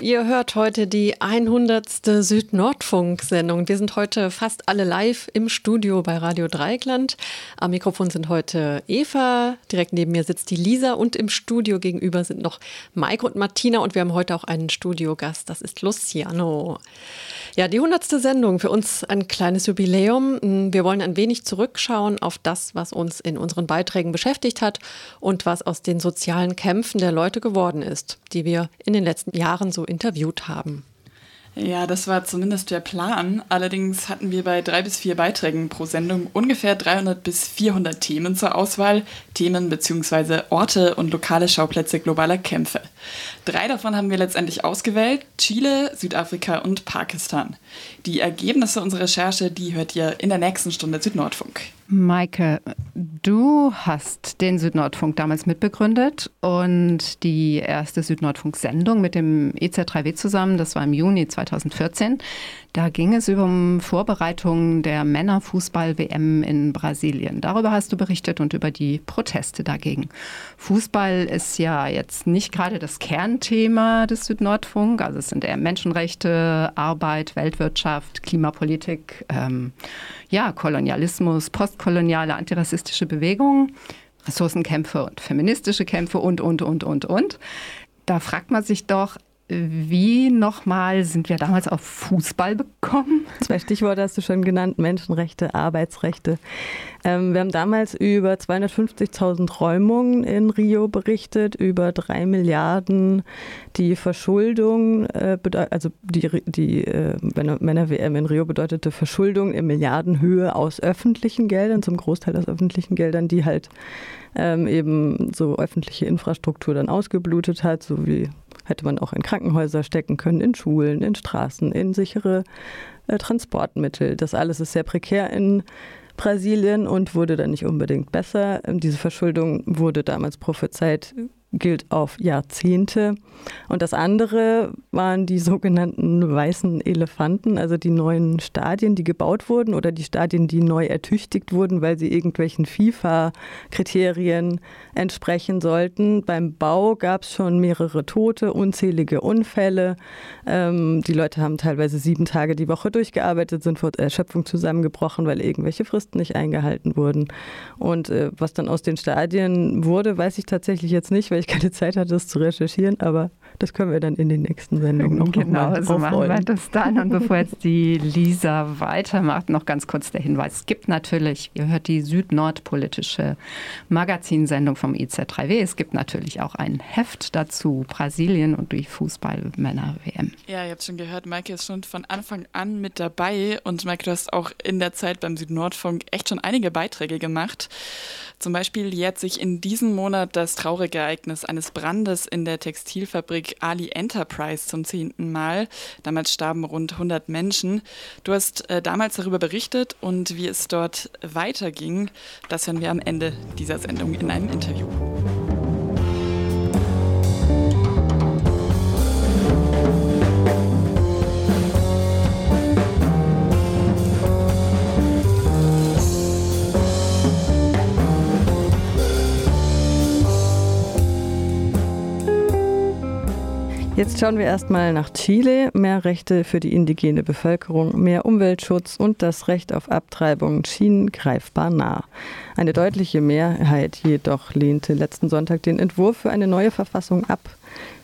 Ihr hört heute die 100. Süd-Nordfunk-Sendung. Wir sind heute fast alle live im Studio bei Radio Dreieckland. Am Mikrofon sind heute Eva, direkt neben mir sitzt die Lisa und im Studio gegenüber sind noch Maike und Martina und wir haben heute auch einen Studiogast, das ist Luciano. Ja, die 100. Sendung, für uns ein kleines Jubiläum. Wir wollen ein wenig zurückschauen auf das, was uns in unseren Beiträgen beschäftigt hat und was aus den sozialen Kämpfen der Leute geworden ist, die wir in den letzten Jahren so interviewt haben. Ja, das war zumindest der Plan. Allerdings hatten wir bei drei bis vier Beiträgen pro Sendung ungefähr 300 bis 400 Themen zur Auswahl. Themen bzw. Orte und lokale Schauplätze globaler Kämpfe. Drei davon haben wir letztendlich ausgewählt. Chile, Südafrika und Pakistan. Die Ergebnisse unserer Recherche, die hört ihr in der nächsten Stunde Südnordfunk. Maike, du hast den Südnordfunk damals mitbegründet und die erste Südnordfunk-Sendung mit dem EZ3W zusammen, das war im Juni 2014. Da ging es um Vorbereitungen der Männerfußball-WM in Brasilien. Darüber hast du berichtet und über die Proteste dagegen. Fußball ist ja jetzt nicht gerade das Kernthema des Südnordfunk. Also es sind eher Menschenrechte, Arbeit, Weltwirtschaft, Klimapolitik, ähm, ja, Kolonialismus, postkoloniale antirassistische Bewegungen. Ressourcenkämpfe und feministische Kämpfe und, und, und, und, und. Da fragt man sich doch, wie nochmal sind wir damals auf Fußball bekommen? Zwei Stichworte hast du schon genannt, Menschenrechte, Arbeitsrechte. Ähm, wir haben damals über 250.000 Räumungen in Rio berichtet, über drei Milliarden die Verschuldung, äh, also die, die äh, Männer-WM in Rio bedeutete Verschuldung in Milliardenhöhe aus öffentlichen Geldern, zum Großteil aus öffentlichen Geldern, die halt ähm, eben so öffentliche Infrastruktur dann ausgeblutet hat, so wie hätte man auch in Krankenhäuser stecken können, in Schulen, in Straßen, in sichere äh, Transportmittel. Das alles ist sehr prekär in Brasilien und wurde dann nicht unbedingt besser. Ähm, diese Verschuldung wurde damals prophezeit gilt auf Jahrzehnte. Und das andere waren die sogenannten weißen Elefanten, also die neuen Stadien, die gebaut wurden oder die Stadien, die neu ertüchtigt wurden, weil sie irgendwelchen FIFA-Kriterien entsprechen sollten. Beim Bau gab es schon mehrere Tote, unzählige Unfälle. Ähm, die Leute haben teilweise sieben Tage die Woche durchgearbeitet, sind vor Erschöpfung zusammengebrochen, weil irgendwelche Fristen nicht eingehalten wurden. Und äh, was dann aus den Stadien wurde, weiß ich tatsächlich jetzt nicht, weil ich keine Zeit hatte, das zu recherchieren, aber das können wir dann in den nächsten Sendungen noch Genau, noch so machen wir das dann. Und bevor jetzt die Lisa weitermacht, noch ganz kurz der Hinweis. Es gibt natürlich, ihr hört die süd-nord-politische Magazinsendung vom IZ3W. Es gibt natürlich auch ein Heft dazu, Brasilien und die Fußballmänner-WM. Ja, ihr habt schon gehört, Maike ist schon von Anfang an mit dabei. Und Maike, du hast auch in der Zeit beim Süd-Nordfunk echt schon einige Beiträge gemacht. Zum Beispiel jährt sich in diesem Monat das traurige Ereignis eines Brandes in der Textilfabrik Ali Enterprise zum zehnten Mal. Damals starben rund 100 Menschen. Du hast äh, damals darüber berichtet und wie es dort weiterging, das hören wir am Ende dieser Sendung in einem Interview. Jetzt schauen wir erstmal nach Chile. Mehr Rechte für die indigene Bevölkerung, mehr Umweltschutz und das Recht auf Abtreibung schienen greifbar nah. Eine deutliche Mehrheit jedoch lehnte letzten Sonntag den Entwurf für eine neue Verfassung ab.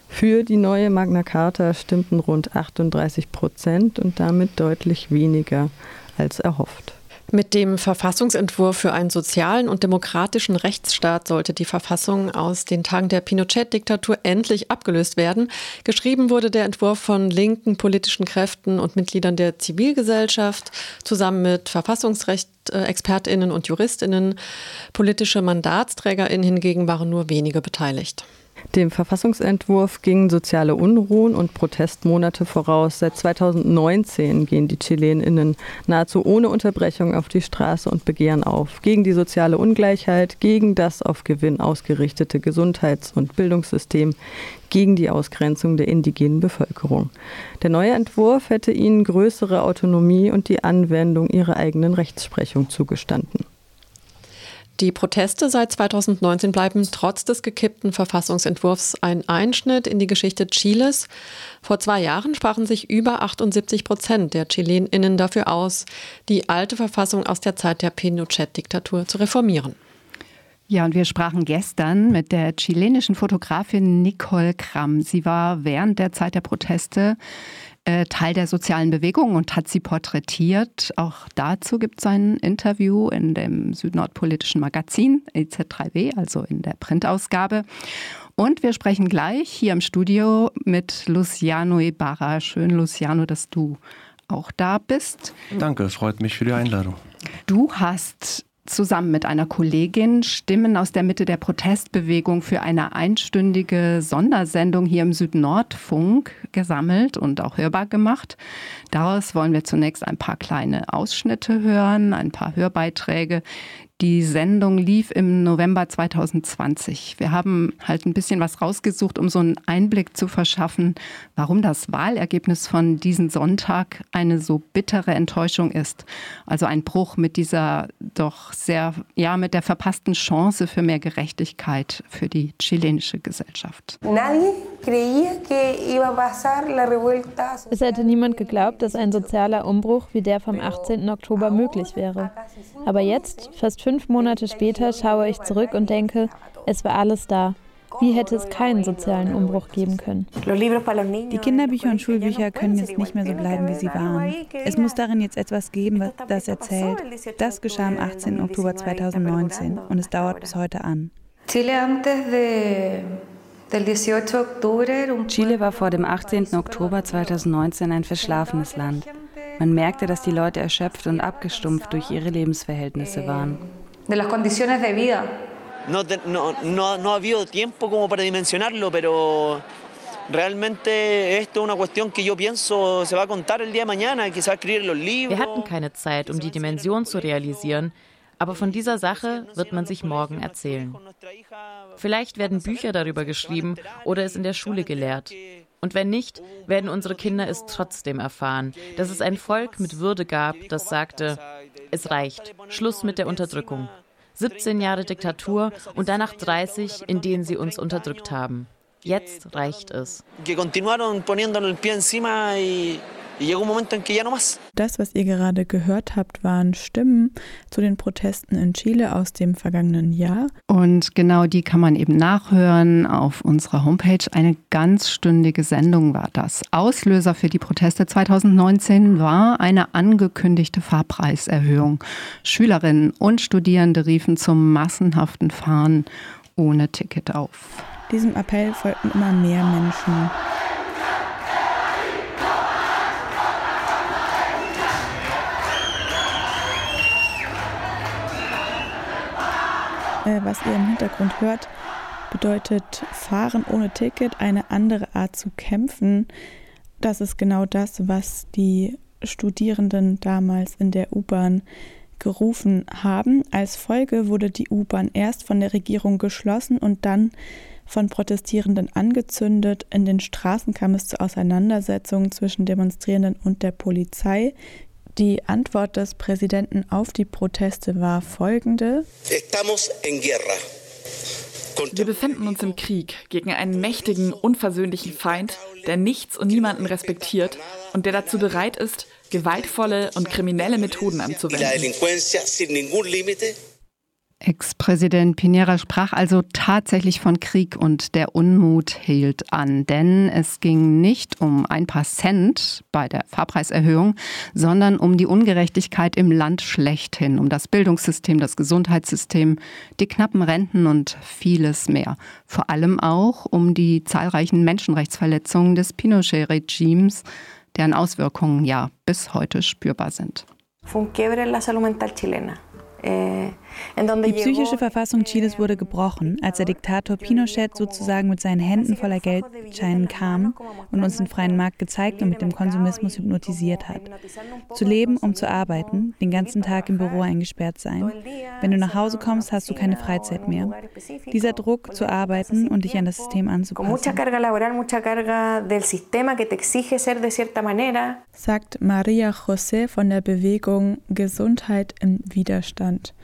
Für die neue Magna Carta stimmten rund 38 Prozent und damit deutlich weniger als erhofft. Mit dem Verfassungsentwurf für einen sozialen und demokratischen Rechtsstaat sollte die Verfassung aus den Tagen der Pinochet-Diktatur endlich abgelöst werden. Geschrieben wurde der Entwurf von linken politischen Kräften und Mitgliedern der Zivilgesellschaft zusammen mit Verfassungsrechtsexpertinnen und Juristinnen. Politische Mandatsträgerinnen hingegen waren nur wenige beteiligt. Dem Verfassungsentwurf gingen soziale Unruhen und Protestmonate voraus. Seit 2019 gehen die Chileninnen nahezu ohne Unterbrechung auf die Straße und begehren auf. Gegen die soziale Ungleichheit, gegen das auf Gewinn ausgerichtete Gesundheits- und Bildungssystem, gegen die Ausgrenzung der indigenen Bevölkerung. Der neue Entwurf hätte ihnen größere Autonomie und die Anwendung ihrer eigenen Rechtsprechung zugestanden. Die Proteste seit 2019 bleiben trotz des gekippten Verfassungsentwurfs ein Einschnitt in die Geschichte Chiles. Vor zwei Jahren sprachen sich über 78 Prozent der ChilenInnen dafür aus, die alte Verfassung aus der Zeit der Pinochet-Diktatur zu reformieren. Ja, und wir sprachen gestern mit der chilenischen Fotografin Nicole Kramm. Sie war während der Zeit der Proteste Teil der sozialen Bewegung und hat sie porträtiert. Auch dazu gibt es ein Interview in dem südnordpolitischen Magazin EZ3W, also in der Printausgabe. Und wir sprechen gleich hier im Studio mit Luciano Ibarra. Schön, Luciano, dass du auch da bist. Danke, freut mich für die Einladung. Du hast zusammen mit einer Kollegin Stimmen aus der Mitte der Protestbewegung für eine einstündige Sondersendung hier im Südnordfunk gesammelt und auch hörbar gemacht. Daraus wollen wir zunächst ein paar kleine Ausschnitte hören, ein paar Hörbeiträge, die Sendung lief im November 2020. Wir haben halt ein bisschen was rausgesucht, um so einen Einblick zu verschaffen, warum das Wahlergebnis von diesem Sonntag eine so bittere Enttäuschung ist. Also ein Bruch mit dieser doch sehr, ja, mit der verpassten Chance für mehr Gerechtigkeit für die chilenische Gesellschaft. Es hätte niemand geglaubt, dass ein sozialer Umbruch wie der vom 18. Oktober möglich wäre. Aber jetzt, fast fünf Monate später schaue ich zurück und denke, es war alles da. Wie hätte es keinen sozialen Umbruch geben können? Die Kinderbücher und Schulbücher können jetzt nicht mehr so bleiben, wie sie waren. Es muss darin jetzt etwas geben, das erzählt. Das geschah am 18. Oktober 2019 und es dauert bis heute an. Chile war vor dem 18. Oktober 2019 ein verschlafenes Land. Man merkte, dass die Leute erschöpft und abgestumpft durch ihre Lebensverhältnisse waren. De las condiciones de vida. No, no, no, no ha habido tiempo como para dimensionarlo, pero realmente esto es una cuestión que yo pienso se va a contar el día de mañana, que se va a escribir en los libros. Wir hatten keine Zeit, um die Dimension zu realisieren, aber von dieser Sache wird man sich morgen erzählen. Vielleicht werden Bücher darüber geschrieben oder es in der Schule gelehrt. Und wenn nicht, werden unsere Kinder es trotzdem erfahren, dass es ein Volk mit Würde gab, das sagte, es reicht, Schluss mit der Unterdrückung. 17 Jahre Diktatur und danach 30, in denen sie uns unterdrückt haben. Jetzt reicht es. Das, was ihr gerade gehört habt, waren Stimmen zu den Protesten in Chile aus dem vergangenen Jahr. Und genau die kann man eben nachhören auf unserer Homepage. Eine ganzstündige Sendung war das. Auslöser für die Proteste 2019 war eine angekündigte Fahrpreiserhöhung. Schülerinnen und Studierende riefen zum massenhaften Fahren ohne Ticket auf. Diesem Appell folgten immer mehr Menschen. Äh, was ihr im Hintergrund hört, bedeutet Fahren ohne Ticket, eine andere Art zu kämpfen. Das ist genau das, was die Studierenden damals in der U-Bahn gerufen haben. Als Folge wurde die U-Bahn erst von der Regierung geschlossen und dann von Protestierenden angezündet. In den Straßen kam es zu Auseinandersetzungen zwischen Demonstrierenden und der Polizei. Die Antwort des Präsidenten auf die Proteste war folgende. Wir befinden uns im Krieg gegen einen mächtigen, unversöhnlichen Feind, der nichts und niemanden respektiert und der dazu bereit ist, gewaltvolle und kriminelle Methoden anzuwenden. Ex-Präsident Pinera sprach also tatsächlich von Krieg und der Unmut hielt an, denn es ging nicht um ein paar Cent bei der Fahrpreiserhöhung, sondern um die Ungerechtigkeit im Land schlechthin, um das Bildungssystem, das Gesundheitssystem, die knappen Renten und vieles mehr. Vor allem auch um die zahlreichen Menschenrechtsverletzungen des Pinochet-Regimes, deren Auswirkungen ja bis heute spürbar sind. Fue la salud mental chilena. Die psychische Verfassung Chiles wurde gebrochen, als der Diktator Pinochet sozusagen mit seinen Händen voller Geldscheinen kam und uns den freien Markt gezeigt und mit dem Konsumismus hypnotisiert hat. Zu leben, um zu arbeiten, den ganzen Tag im Büro eingesperrt sein. Wenn du nach Hause kommst, hast du keine Freizeit mehr. Dieser Druck zu arbeiten und dich an das System anzupassen. Sagt Maria José von der Bewegung Gesundheit im Widerstand.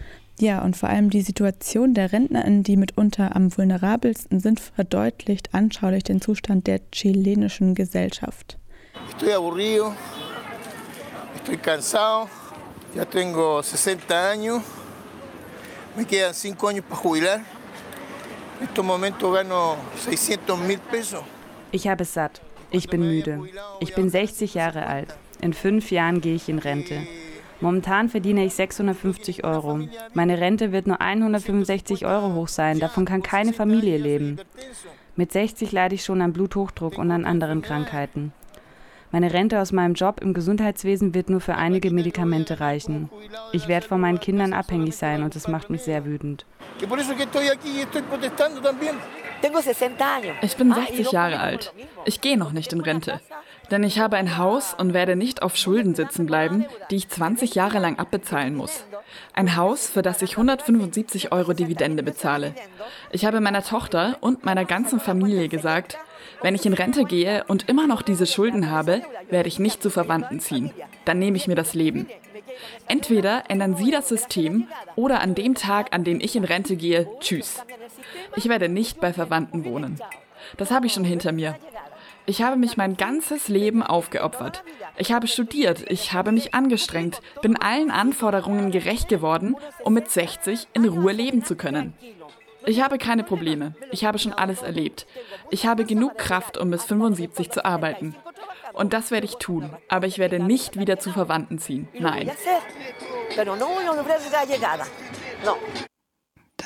Ja, und vor allem die Situation der RentnerInnen, die mitunter am vulnerabelsten sind, verdeutlicht anschaulich den Zustand der chilenischen Gesellschaft. Estoy aburrido, estoy cansado, ya tengo 60 años, me quedan 5 años para jubilar. En estos momentos gano 600 mil pesos. Ich habe es satt. Ich bin müde. Ich bin 60 Jahre alt. In fünf Jahren gehe ich in Rente. Momentan verdiene ich 650 Euro. Meine Rente wird nur 165 Euro hoch sein. Davon kann keine Familie leben. Mit 60 leide ich schon an Bluthochdruck und an anderen Krankheiten. Meine Rente aus meinem Job im Gesundheitswesen wird nur für einige Medikamente reichen. Ich werde von meinen Kindern abhängig sein und das macht mich sehr wütend. Ich bin 60 Jahre alt. Ich gehe noch nicht in Rente. Denn ich habe ein Haus und werde nicht auf Schulden sitzen bleiben, die ich 20 Jahre lang abbezahlen muss. Ein Haus, für das ich 175 Euro Dividende bezahle. Ich habe meiner Tochter und meiner ganzen Familie gesagt, wenn ich in Rente gehe und immer noch diese Schulden habe, werde ich nicht zu Verwandten ziehen. Dann nehme ich mir das Leben. Entweder ändern Sie das System oder an dem Tag, an dem ich in Rente gehe, tschüss. Ich werde nicht bei Verwandten wohnen. Das habe ich schon hinter mir. Ich habe mich mein ganzes Leben aufgeopfert. Ich habe studiert, ich habe mich angestrengt, bin allen Anforderungen gerecht geworden, um mit 60 in Ruhe leben zu können. Ich habe keine Probleme. Ich habe schon alles erlebt. Ich habe genug Kraft, um bis 75 zu arbeiten. Und das werde ich tun. Aber ich werde nicht wieder zu Verwandten ziehen. Nein.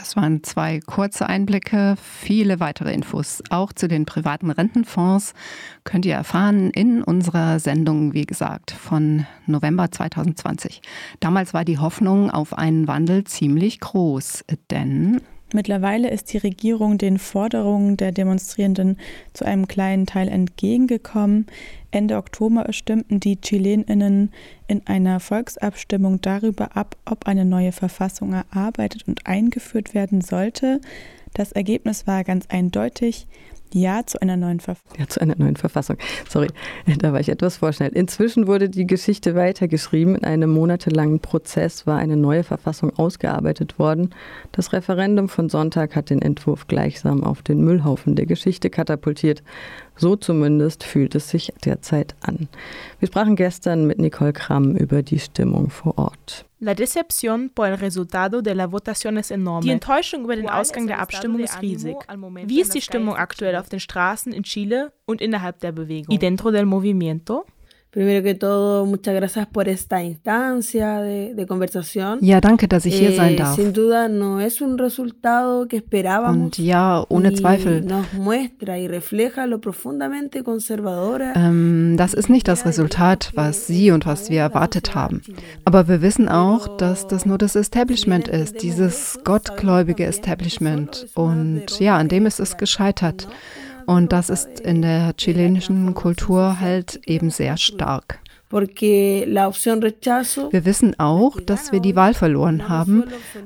Das waren zwei kurze Einblicke. Viele weitere Infos, auch zu den privaten Rentenfonds, könnt ihr erfahren in unserer Sendung, wie gesagt, von November 2020. Damals war die Hoffnung auf einen Wandel ziemlich groß, denn Mittlerweile ist die Regierung den Forderungen der Demonstrierenden zu einem kleinen Teil entgegengekommen. Ende Oktober stimmten die Chileninnen in einer Volksabstimmung darüber ab, ob eine neue Verfassung erarbeitet und eingeführt werden sollte. Das Ergebnis war ganz eindeutig. Ja zu einer neuen Verfassung. Ja, zu einer neuen Verfassung. Sorry, da war ich etwas vorschnell. Inzwischen wurde die Geschichte weitergeschrieben. In einem monatelangen Prozess war eine neue Verfassung ausgearbeitet worden. Das Referendum von Sonntag hat den Entwurf gleichsam auf den Müllhaufen der Geschichte katapultiert. So zumindest fühlt es sich derzeit an. Wir sprachen gestern mit Nicole Kramm über die Stimmung vor Ort. La decepción por el resultado de la votación es enorme. Die Enttäuschung über den Ausgang der Abstimmung ist riesig. Wie ist die Stimmung aktuell auf den Straßen in Chile und innerhalb der Bewegung? Y dentro del movimiento? Primero que todo, muchas gracias por esta instancia de, de conversación. Ja, danke, dass ich hier sein eh, darf. Sin duda no es un resultado que esperábamos. Und ja, ohne Zweifel. Nos muestra y refleja lo profundamente conservadora. Ähm, das ist nicht das Resultat, was Sie und was wir erwartet haben. Aber wir wissen auch, dass das nur das Establishment ist, dieses gottgläubige Establishment. Und ja, an dem ist es gescheitert. Und das ist in der chilenischen Kultur halt eben sehr stark. Wir wissen auch, dass wir die Wahl verloren haben,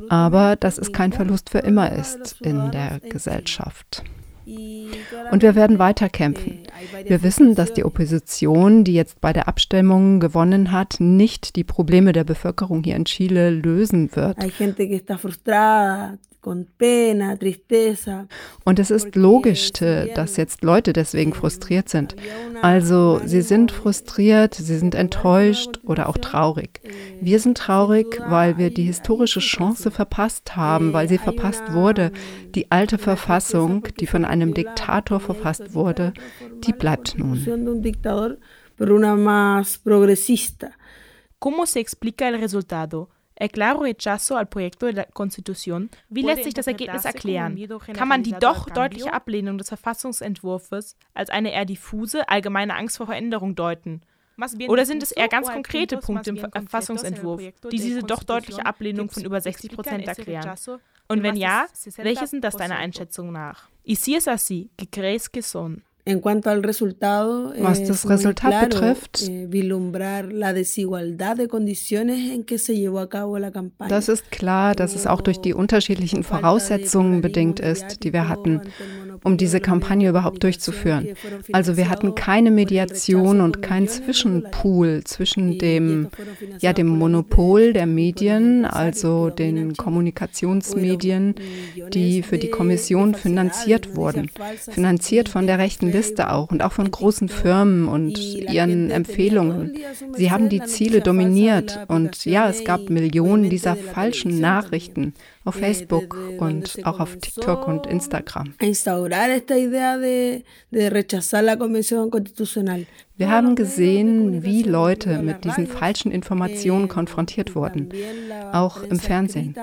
aber dass es kein Verlust für immer ist in der Gesellschaft. Und wir werden weiter kämpfen. Wir wissen, dass die Opposition, die jetzt bei der Abstimmung gewonnen hat, nicht die Probleme der Bevölkerung hier in Chile lösen wird. Und es ist logisch, dass jetzt Leute deswegen frustriert sind. Also sie sind frustriert, sie sind enttäuscht oder auch traurig. Wir sind traurig, weil wir die historische Chance verpasst haben, weil sie verpasst wurde. Die alte Verfassung, die von einem Diktator verfasst wurde, die bleibt nun. ¿Cómo se explica el resultado? Claro rechazo al proyecto de la Constitución. Wie lässt sich das Ergebnis erklären? Kann man die doch deutliche Ablehnung des Verfassungsentwurfs als eine eher diffuse, allgemeine Angst vor Veränderung deuten? Oder sind es eher ganz konkrete Punkte im Verfassungsentwurf, die diese doch deutliche Ablehnung von über 60 Prozent erklären? Und wenn ja, welche sind das deiner Einschätzung nach? Y si es así, ¿qué crees que son? Was das Resultat betrifft, das ist klar, dass es auch durch die unterschiedlichen Voraussetzungen bedingt ist, die wir hatten um diese Kampagne überhaupt durchzuführen. Also wir hatten keine Mediation und kein Zwischenpool zwischen dem, ja, dem Monopol der Medien, also den Kommunikationsmedien, die für die Kommission finanziert wurden. Finanziert von der rechten Liste auch und auch von großen Firmen und ihren Empfehlungen. Sie haben die Ziele dominiert und ja, es gab Millionen dieser falschen Nachrichten auf Facebook und auch auf TikTok und Instagram. Wir haben gesehen, wie Leute mit diesen falschen Informationen konfrontiert wurden, auch im Fernsehen.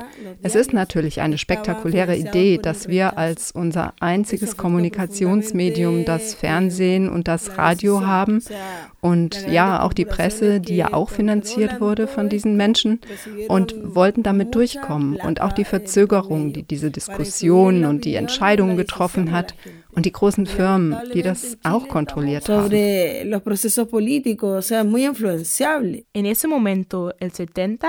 Es ist natürlich eine spektakuläre Idee, dass wir als unser einziges Kommunikationsmedium das Fernsehen und das Radio haben und ja, auch die Presse, die ja auch finanziert wurde von diesen Menschen und wollten damit durchkommen und auch die Verzögerung, die diese Diskussion und die Entscheidungen getroffen hat und die großen Firmen, die das auch kontrolliert haben. In ese momento, el 70,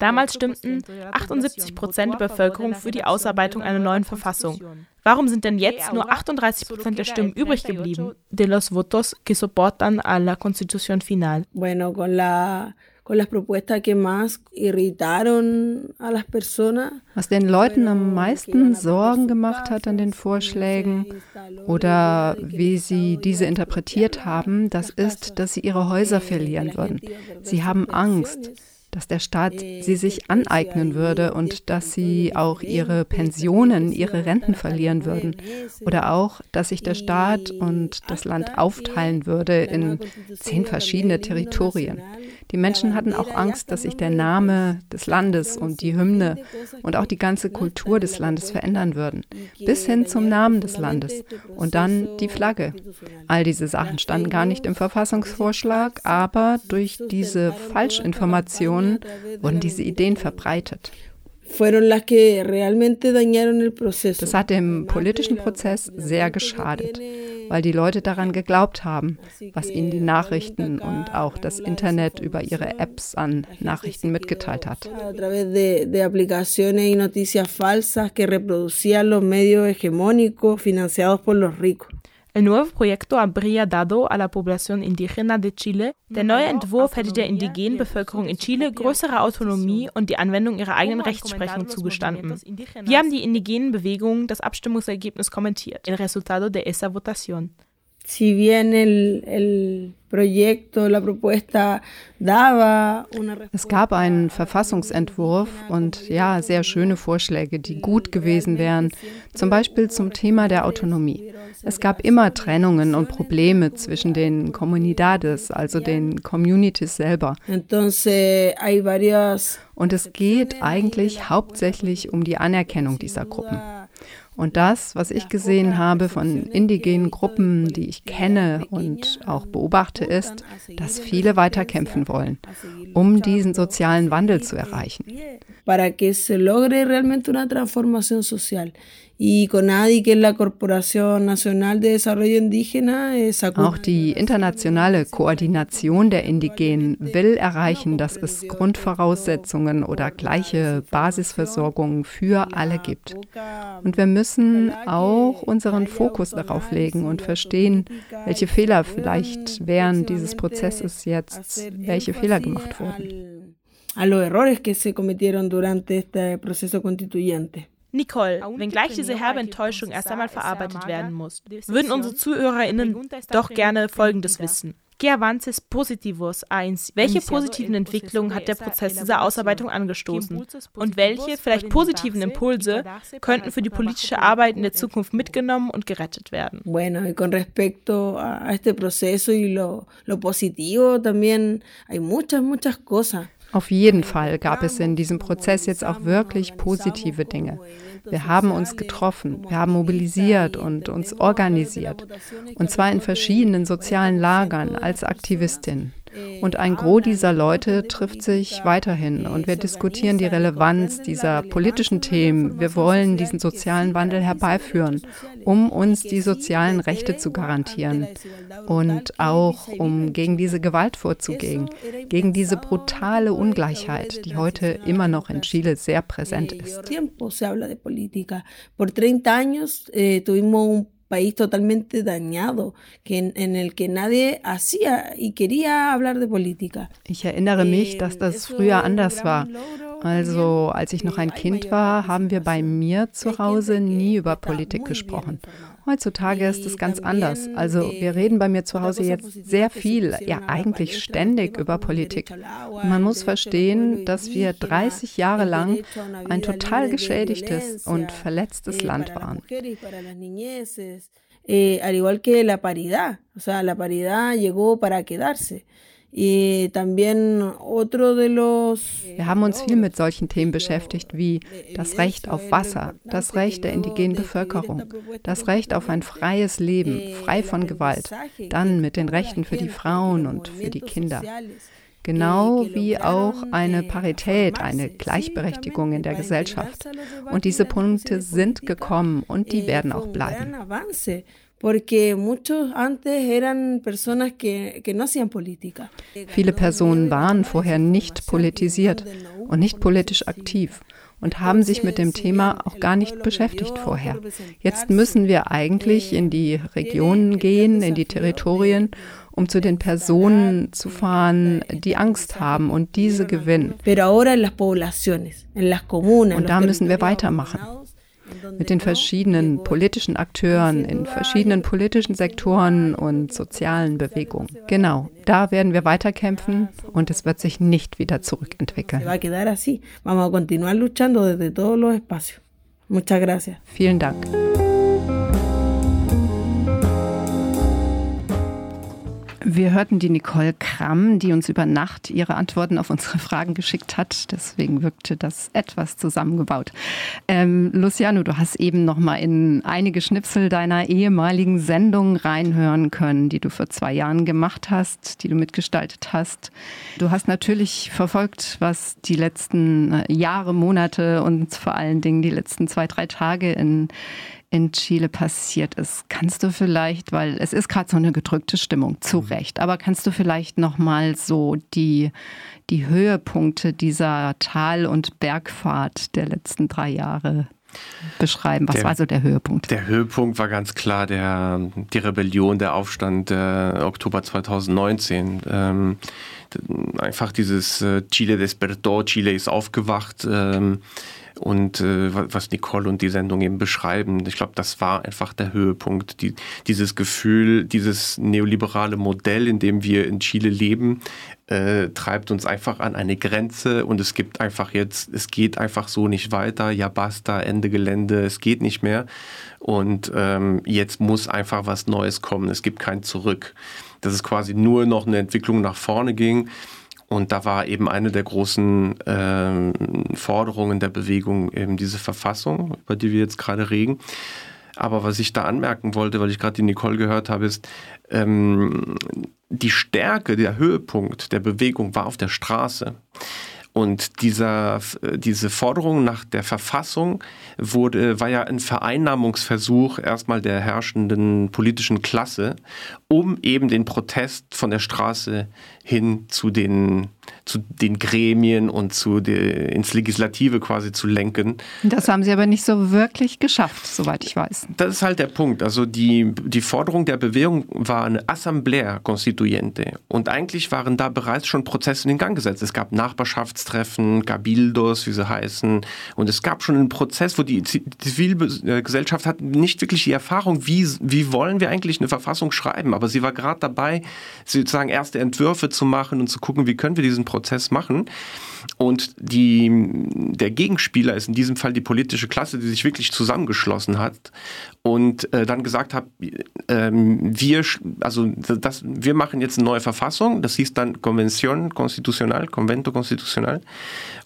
damals stimmten 78 Prozent der Bevölkerung für die Ausarbeitung einer neuen Verfassung. Warum sind denn jetzt nur 38 Prozent der Stimmen übrig geblieben? De los votos que soportan a la Constitución final. Bueno, con la con las propuestas que más irritaron a las personas. Was den Leuten am meisten Sorgen gemacht hat an den Vorschlägen oder wie sie diese interpretiert haben, das ist, dass sie ihre Häuser verlieren würden. Sie haben Angst dass der Staat sie sich aneignen würde und dass sie auch ihre Pensionen, ihre Renten verlieren würden. Oder auch, dass sich der Staat und das Land aufteilen würde in zehn verschiedene Territorien. Die Menschen hatten auch Angst, dass sich der Name des Landes und die Hymne und auch die ganze Kultur des Landes verändern würden, bis hin zum Namen des Landes und dann die Flagge. All diese Sachen standen gar nicht im Verfassungsvorschlag, aber durch diese Falschinformationen wurden diese Ideen verbreitet. Das hat dem politischen Prozess sehr geschadet, weil die Leute daran geglaubt haben, was ihnen die Nachrichten und auch das Internet über ihre Apps an Nachrichten mitgeteilt hat. El nuevo proyecto habría dado a la población indígena de Chile, der neue Entwurf hätte der indigenen Bevölkerung in Chile größere Autonomie und die Anwendung ihrer eigenen Rechtsprechung zugestanden. Wie haben die indigenen Bewegungen das Abstimmungsergebnis kommentiert? El resultado de esa votación. Si bien el, el es gab einen Verfassungsentwurf und ja, sehr schöne Vorschläge, die gut gewesen wären, zum Beispiel zum Thema der Autonomie. Es gab immer Trennungen und Probleme zwischen den Comunidades, also den Communities selber. Und es geht eigentlich hauptsächlich um die Anerkennung dieser Gruppen. Und das, was ich gesehen habe von indigenen Gruppen, die ich kenne und auch beobachte, ist, dass viele weiterkämpfen wollen, um diesen sozialen Wandel zu erreichen. Para que se logre realmente una transformación social. Y CONADI, que es la Corporación Nacional de Desarrollo Indígena, Auch die internationale Koordination der Indigenen will erreichen, dass es Grundvoraussetzungen oder gleiche Basisversorgung für alle gibt. Und wir müssen auch unseren Fokus darauf legen und verstehen, welche Fehler vielleicht während dieses Prozesses jetzt, welche Fehler gemacht wurden. A los errores que se cometieron durante este proceso constituyente. Nicole, wenngleich diese herbe Enttäuschung erst einmal verarbeitet werden muss, würden unsere ZuhörerInnen doch gerne Folgendes wissen. ¿Qué avances positivos eins? Welche positiven Entwicklungen hat der Prozess dieser Ausarbeitung angestoßen? Und welche, vielleicht positiven Impulse könnten für die politische Arbeit in der Zukunft mitgenommen und gerettet werden? Bueno, y con respecto a este proceso y lo, lo positivo también hay muchas, muchas cosas. Auf jeden Fall gab es in diesem Prozess jetzt auch wirklich positive Dinge. Wir haben uns getroffen, wir haben mobilisiert und uns organisiert. Und zwar in verschiedenen sozialen Lagern als Aktivistin. Und ein Gros dieser Leute trifft sich weiterhin und wir diskutieren die Relevanz dieser politischen Themen. Wir wollen diesen sozialen Wandel herbeiführen, um uns die sozialen Rechte zu garantieren und auch um gegen diese Gewalt vorzugehen, gegen diese brutale Ungleichheit, die heute immer noch in Chile sehr präsent ist. Por 30 años eh, tuvimos un país totalmente dañado, que en, en, el que nadie hacía y quería hablar de política. Ich erinnere mich, dass das früher anders war. Also als ich noch ein Kind war, haben wir bei mir zu Hause nie über Politik gesprochen. Heutzutage ist es ganz anders. Also wir reden bei mir zu Hause jetzt sehr viel, ja eigentlich ständig über Politik. Und man muss verstehen, dass wir 30 Jahre lang ein total geschädigtes und verletztes Land waren. Eh, al igual que la paridad, o sea, la paridad llegó para quedarse. Wir haben uns viel mit solchen Themen beschäftigt wie das Recht auf Wasser, das Recht der indigenen Bevölkerung, das Recht auf ein freies Leben, frei von Gewalt, dann mit den Rechten für die Frauen und für die Kinder. Genau wie auch eine Parität, eine Gleichberechtigung in der Gesellschaft. Und diese Punkte sind gekommen und die werden auch bleiben porque muchos antes eran personas que, que no hacían política. Viele Personen waren vorher nicht politisiert und nicht politisch aktiv und haben sich mit dem Thema auch gar nicht beschäftigt vorher. Jetzt müssen wir eigentlich in die Regionen gehen, in die Territorien, um zu den Personen zu fahren, die Angst haben und diese gewinnen. Und da müssen wir weitermachen mit den verschiedenen politischen Akteuren in verschiedenen politischen Sektoren und sozialen Bewegungen. Genau, da werden wir weiterkämpfen und es wird sich nicht wieder zurückentwickeln. Vielen Dank. Wir hörten die Nicole Kramm, die uns über Nacht ihre Antworten auf unsere Fragen geschickt hat. Deswegen wirkte das etwas zusammengebaut. Ähm, Luciano, du hast eben noch mal in einige Schnipsel deiner ehemaligen Sendung reinhören können, die du vor zwei Jahren gemacht hast, die du mitgestaltet hast. Du hast natürlich verfolgt, was die letzten äh, Jahre, Monate und vor allen Dingen die letzten zwei, drei Tage in in Chile passiert ist. Kannst du vielleicht, weil es ist gerade so eine gedrückte Stimmung, zu mhm. Recht, aber kannst du vielleicht noch mal so die, die Höhepunkte dieser Tal- und Bergfahrt der letzten drei Jahre beschreiben? Was der, war so der Höhepunkt? Der Höhepunkt war ganz klar der, die Rebellion, der Aufstand äh, Oktober 2019. Ähm, einfach dieses äh, Chile despertó, Chile ist aufgewacht. Ähm, und äh, was Nicole und die Sendung eben beschreiben. Ich glaube, das war einfach der Höhepunkt. Die, dieses Gefühl, dieses neoliberale Modell, in dem wir in Chile leben, äh, treibt uns einfach an eine Grenze und es gibt einfach jetzt, es geht einfach so nicht weiter, ja basta, Ende Gelände, es geht nicht mehr. Und ähm, jetzt muss einfach was Neues kommen. Es gibt kein Zurück. Dass es quasi nur noch eine Entwicklung nach vorne ging. Und da war eben eine der großen ähm, Forderungen der Bewegung eben diese Verfassung, über die wir jetzt gerade reden. Aber was ich da anmerken wollte, weil ich gerade die Nicole gehört habe, ist, ähm, die Stärke, der Höhepunkt der Bewegung war auf der Straße. Und dieser, diese Forderung nach der Verfassung wurde, war ja ein Vereinnahmungsversuch erstmal der herrschenden politischen Klasse, um eben den Protest von der Straße hin zu den zu den Gremien und zu der, ins Legislative quasi zu lenken. Das haben Sie aber nicht so wirklich geschafft, soweit ich weiß. Das ist halt der Punkt. Also die, die Forderung der Bewegung war eine Assemblea Constituyente. Und eigentlich waren da bereits schon Prozesse in Gang gesetzt. Es gab Nachbarschaftstreffen, Cabildos, wie sie heißen. Und es gab schon einen Prozess, wo die Zivilgesellschaft hat nicht wirklich die Erfahrung, wie, wie wollen wir eigentlich eine Verfassung schreiben. Aber sie war gerade dabei, sozusagen erste Entwürfe zu machen und zu gucken, wie können wir diese diesen Prozess machen. Und die, der Gegenspieler ist in diesem Fall die politische Klasse, die sich wirklich zusammengeschlossen hat und äh, dann gesagt hat, ähm, wir, also das, wir machen jetzt eine neue Verfassung, das hieß dann Convention Constitucional, Convento Constitucional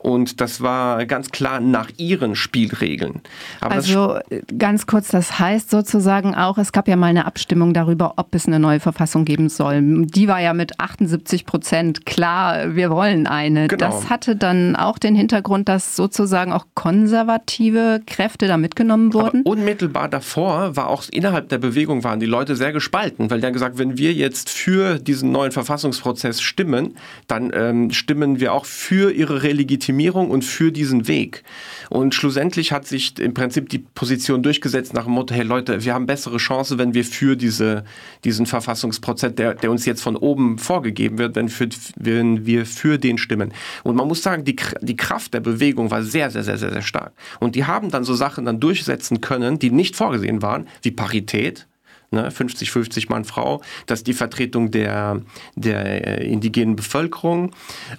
und das war ganz klar nach ihren Spielregeln. Aber also äh, ganz kurz, das heißt sozusagen auch, es gab ja mal eine Abstimmung darüber, ob es eine neue Verfassung geben soll. Die war ja mit 78 Prozent klar, wir wollen eine. Genau. Das hatte dann auch den Hintergrund, dass sozusagen auch konservative Kräfte da mitgenommen wurden? Aber unmittelbar davor war auch innerhalb der Bewegung waren die Leute sehr gespalten, weil die haben gesagt, wenn wir jetzt für diesen neuen Verfassungsprozess stimmen, dann ähm, stimmen wir auch für ihre Relegitimierung und für diesen Weg. Und schlussendlich hat sich im Prinzip die Position durchgesetzt nach dem Motto, hey Leute, wir haben bessere Chance, wenn wir für diese, diesen Verfassungsprozess, der, der uns jetzt von oben vorgegeben wird, wenn, für, wenn wir für den stimmen. Und man muss sagen, die, die Kraft der Bewegung war sehr, sehr, sehr, sehr, sehr stark. Und die haben dann so Sachen dann durchsetzen können, die nicht vorgesehen waren, wie Parität, ne, 50-50 Mann Frau, das ist die Vertretung der, der äh, indigenen Bevölkerung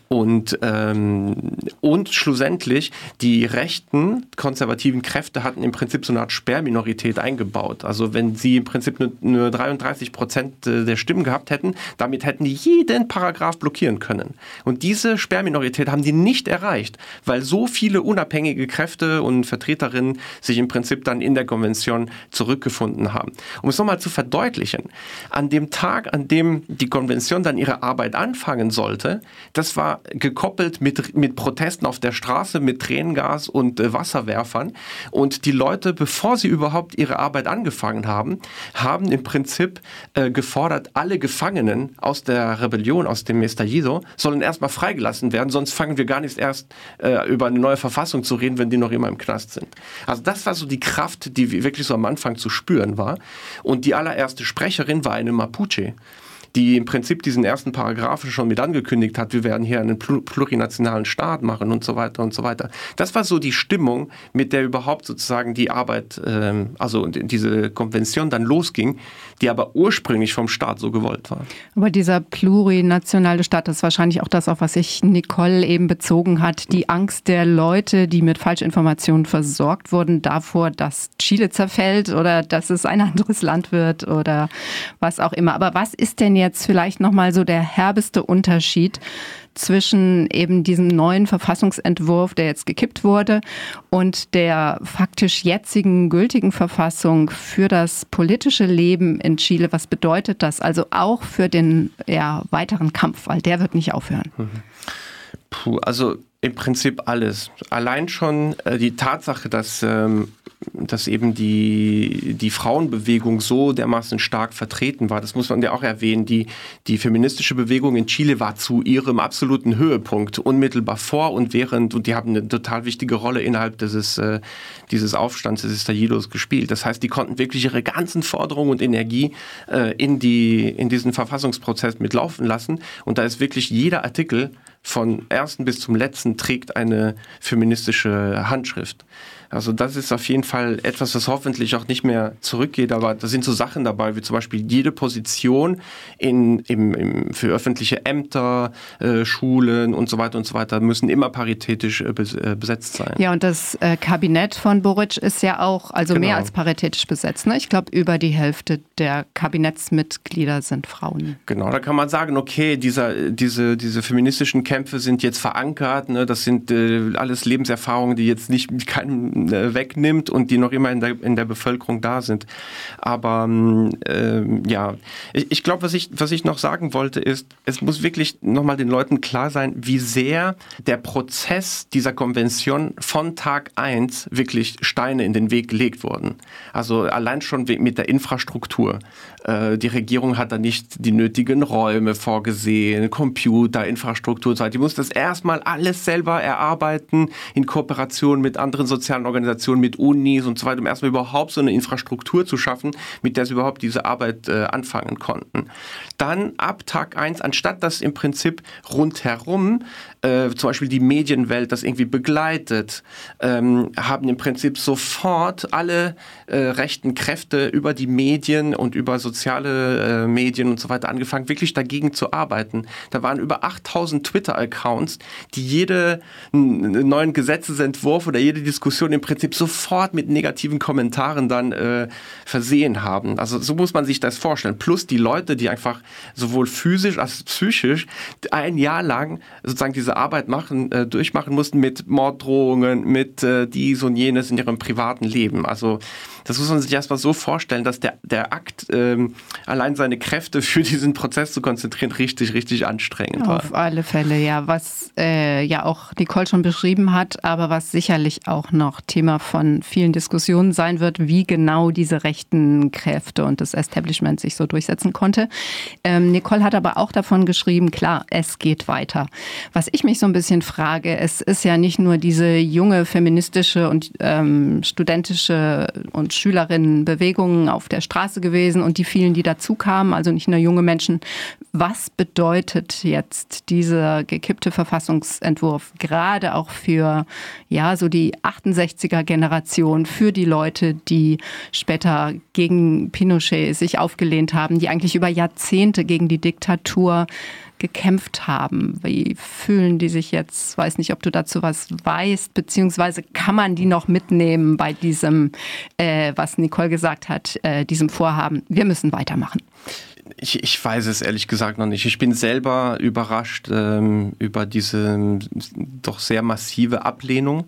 und, ähm, und schlussendlich die rechten konservativen Kräfte hatten im Prinzip so eine Art Sperrminorität eingebaut. Also wenn sie im Prinzip nur, nur 33 Prozent äh, der Stimmen gehabt hätten, damit hätten die jeden Paragraph blockieren können. Und diese Sperrminorität haben die nicht erreicht, weil so viele unabhängige Kräfte und Vertreterinnen sich im Prinzip dann in der Konvention zurückgefunden haben. Um es nochmal zu verdeutlichen. An dem Tag, an dem die Konvention dann ihre Arbeit anfangen sollte, das war gekoppelt mit, mit Protesten auf der Straße, mit Tränengas und äh, Wasserwerfern. Und die Leute, bevor sie überhaupt ihre Arbeit angefangen haben, haben im Prinzip äh, gefordert, alle Gefangenen aus der Rebellion, aus dem Estallido, sollen erstmal freigelassen werden, sonst fangen wir gar nicht erst äh, über eine neue Verfassung zu reden, wenn die noch immer im Knast sind. Also das war so die Kraft, die wirklich so am Anfang zu spüren war. Und die allererste Sprecherin war eine Mapuche die im Prinzip diesen ersten Paragraphen schon mit angekündigt hat, wir werden hier einen plurinationalen Staat machen und so weiter und so weiter. Das war so die Stimmung, mit der überhaupt sozusagen die Arbeit, ähm, also diese Konvention dann losging, die aber ursprünglich vom Staat so gewollt war. Aber dieser plurinationale Staat, das ist wahrscheinlich auch das, auf was sich Nicole eben bezogen hat, die Angst der Leute, die mit Falschinformationen versorgt wurden, davor, dass Chile zerfällt oder dass es ein anderes Land wird oder was auch immer. Aber was ist denn jetzt vielleicht nochmal so der herbeste Unterschied zwischen eben diesem neuen Verfassungsentwurf, der jetzt gekippt wurde, und der faktisch jetzigen gültigen Verfassung für das politische Leben in Chile? Was bedeutet das? Also auch für den ja, weiteren Kampf, weil der wird nicht aufhören. Mhm. Puh, also im Prinzip alles. Allein schon äh, die Tatsache, dass, ähm, dass eben die, die Frauenbewegung so dermaßen stark vertreten war, das muss man ja auch erwähnen. Die, die feministische Bewegung in Chile war zu ihrem absoluten Höhepunkt, unmittelbar vor und während, und die haben eine total wichtige Rolle innerhalb dieses, äh, dieses Aufstands, des Estallidos gespielt. Das heißt, die konnten wirklich ihre ganzen Forderungen und Energie äh, in, die, in diesen Verfassungsprozess mitlaufen lassen. Und da ist wirklich jeder Artikel von ersten bis zum letzten trägt eine feministische Handschrift. Also das ist auf jeden Fall etwas, was hoffentlich auch nicht mehr zurückgeht, aber da sind so Sachen dabei, wie zum Beispiel jede Position in, im, im, für öffentliche Ämter, äh, Schulen und so weiter und so weiter müssen immer paritätisch äh, äh besetzt sein. Ja, und das äh, Kabinett von Boric ist ja auch also genau. mehr als paritätisch besetzt. Ne? Ich glaube, über die Hälfte der Kabinettsmitglieder sind Frauen. Genau, da kann man sagen, okay, dieser, diese, diese feministischen Kämpfe sind jetzt verankert, ne? das sind äh, alles Lebenserfahrungen, die jetzt nicht keinem äh, wegnimmt und die noch immer in der, in der Bevölkerung da sind. Aber äh, ja, ich, ich glaube, was ich, was ich noch sagen wollte, ist, es muss wirklich nochmal den Leuten klar sein, wie sehr der Prozess dieser Konvention von Tag 1 wirklich Steine in den Weg gelegt wurden. Also allein schon mit der Infrastruktur. Äh, die Regierung hat da nicht die nötigen Räume vorgesehen, Computer, Infrastruktur. Die muss das erstmal alles selber erarbeiten in Kooperation mit anderen sozialen Organisationen, mit Unis und so weiter, um erstmal überhaupt so eine Infrastruktur zu schaffen, mit der sie überhaupt diese Arbeit äh, anfangen konnten. Dann ab Tag 1, anstatt dass im Prinzip rundherum äh, zum Beispiel die Medienwelt das irgendwie begleitet, ähm, haben im Prinzip sofort alle äh, rechten Kräfte über die Medien und über soziale äh, Medien und so weiter angefangen, wirklich dagegen zu arbeiten. Da waren über 8000 Twitter-Accounts, die jede neuen Gesetzesentwurf oder jede Diskussion im Prinzip sofort mit negativen Kommentaren dann äh, versehen haben. Also so muss man sich das vorstellen. Plus die Leute, die einfach sowohl physisch als psychisch ein Jahr lang sozusagen diese Arbeit machen, äh, durchmachen mussten mit Morddrohungen, mit äh, dies und jenes in ihrem privaten Leben. Also das muss man sich erstmal so vorstellen, dass der, der Akt, ähm, allein seine Kräfte für diesen Prozess zu konzentrieren, richtig, richtig anstrengend war. Auf alle Fälle, ja. Was äh, ja auch Nicole schon beschrieben hat, aber was sicherlich auch noch Thema von vielen Diskussionen sein wird, wie genau diese rechten Kräfte und das Establishment sich so durchsetzen konnte. Ähm, Nicole hat aber auch davon geschrieben, klar, es geht weiter. Was ich mich so ein bisschen frage, es ist ja nicht nur diese junge feministische und ähm, studentische und Schülerinnenbewegungen auf der Straße gewesen und die vielen, die dazu kamen, also nicht nur junge Menschen. Was bedeutet jetzt dieser gekippte Verfassungsentwurf gerade auch für ja, so die 68er Generation, für die Leute, die später gegen Pinochet sich aufgelehnt haben, die eigentlich über Jahrzehnte gegen die Diktatur gekämpft haben. Wie fühlen die sich jetzt? Weiß nicht, ob du dazu was weißt, beziehungsweise kann man die noch mitnehmen bei diesem, äh, was Nicole gesagt hat, äh, diesem Vorhaben? Wir müssen weitermachen. Ich, ich, weiß es ehrlich gesagt noch nicht. Ich bin selber überrascht ähm, über diese doch sehr massive Ablehnung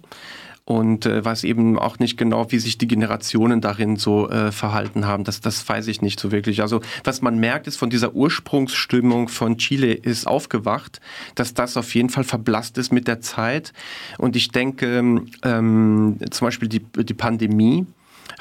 und äh, weiß eben auch nicht genau, wie sich die Generationen darin so äh, verhalten haben. Das, das weiß ich nicht so wirklich. Also was man merkt, ist von dieser Ursprungsstimmung von Chile ist aufgewacht, dass das auf jeden Fall verblasst ist mit der Zeit. Und ich denke, ähm, zum Beispiel die, die Pandemie,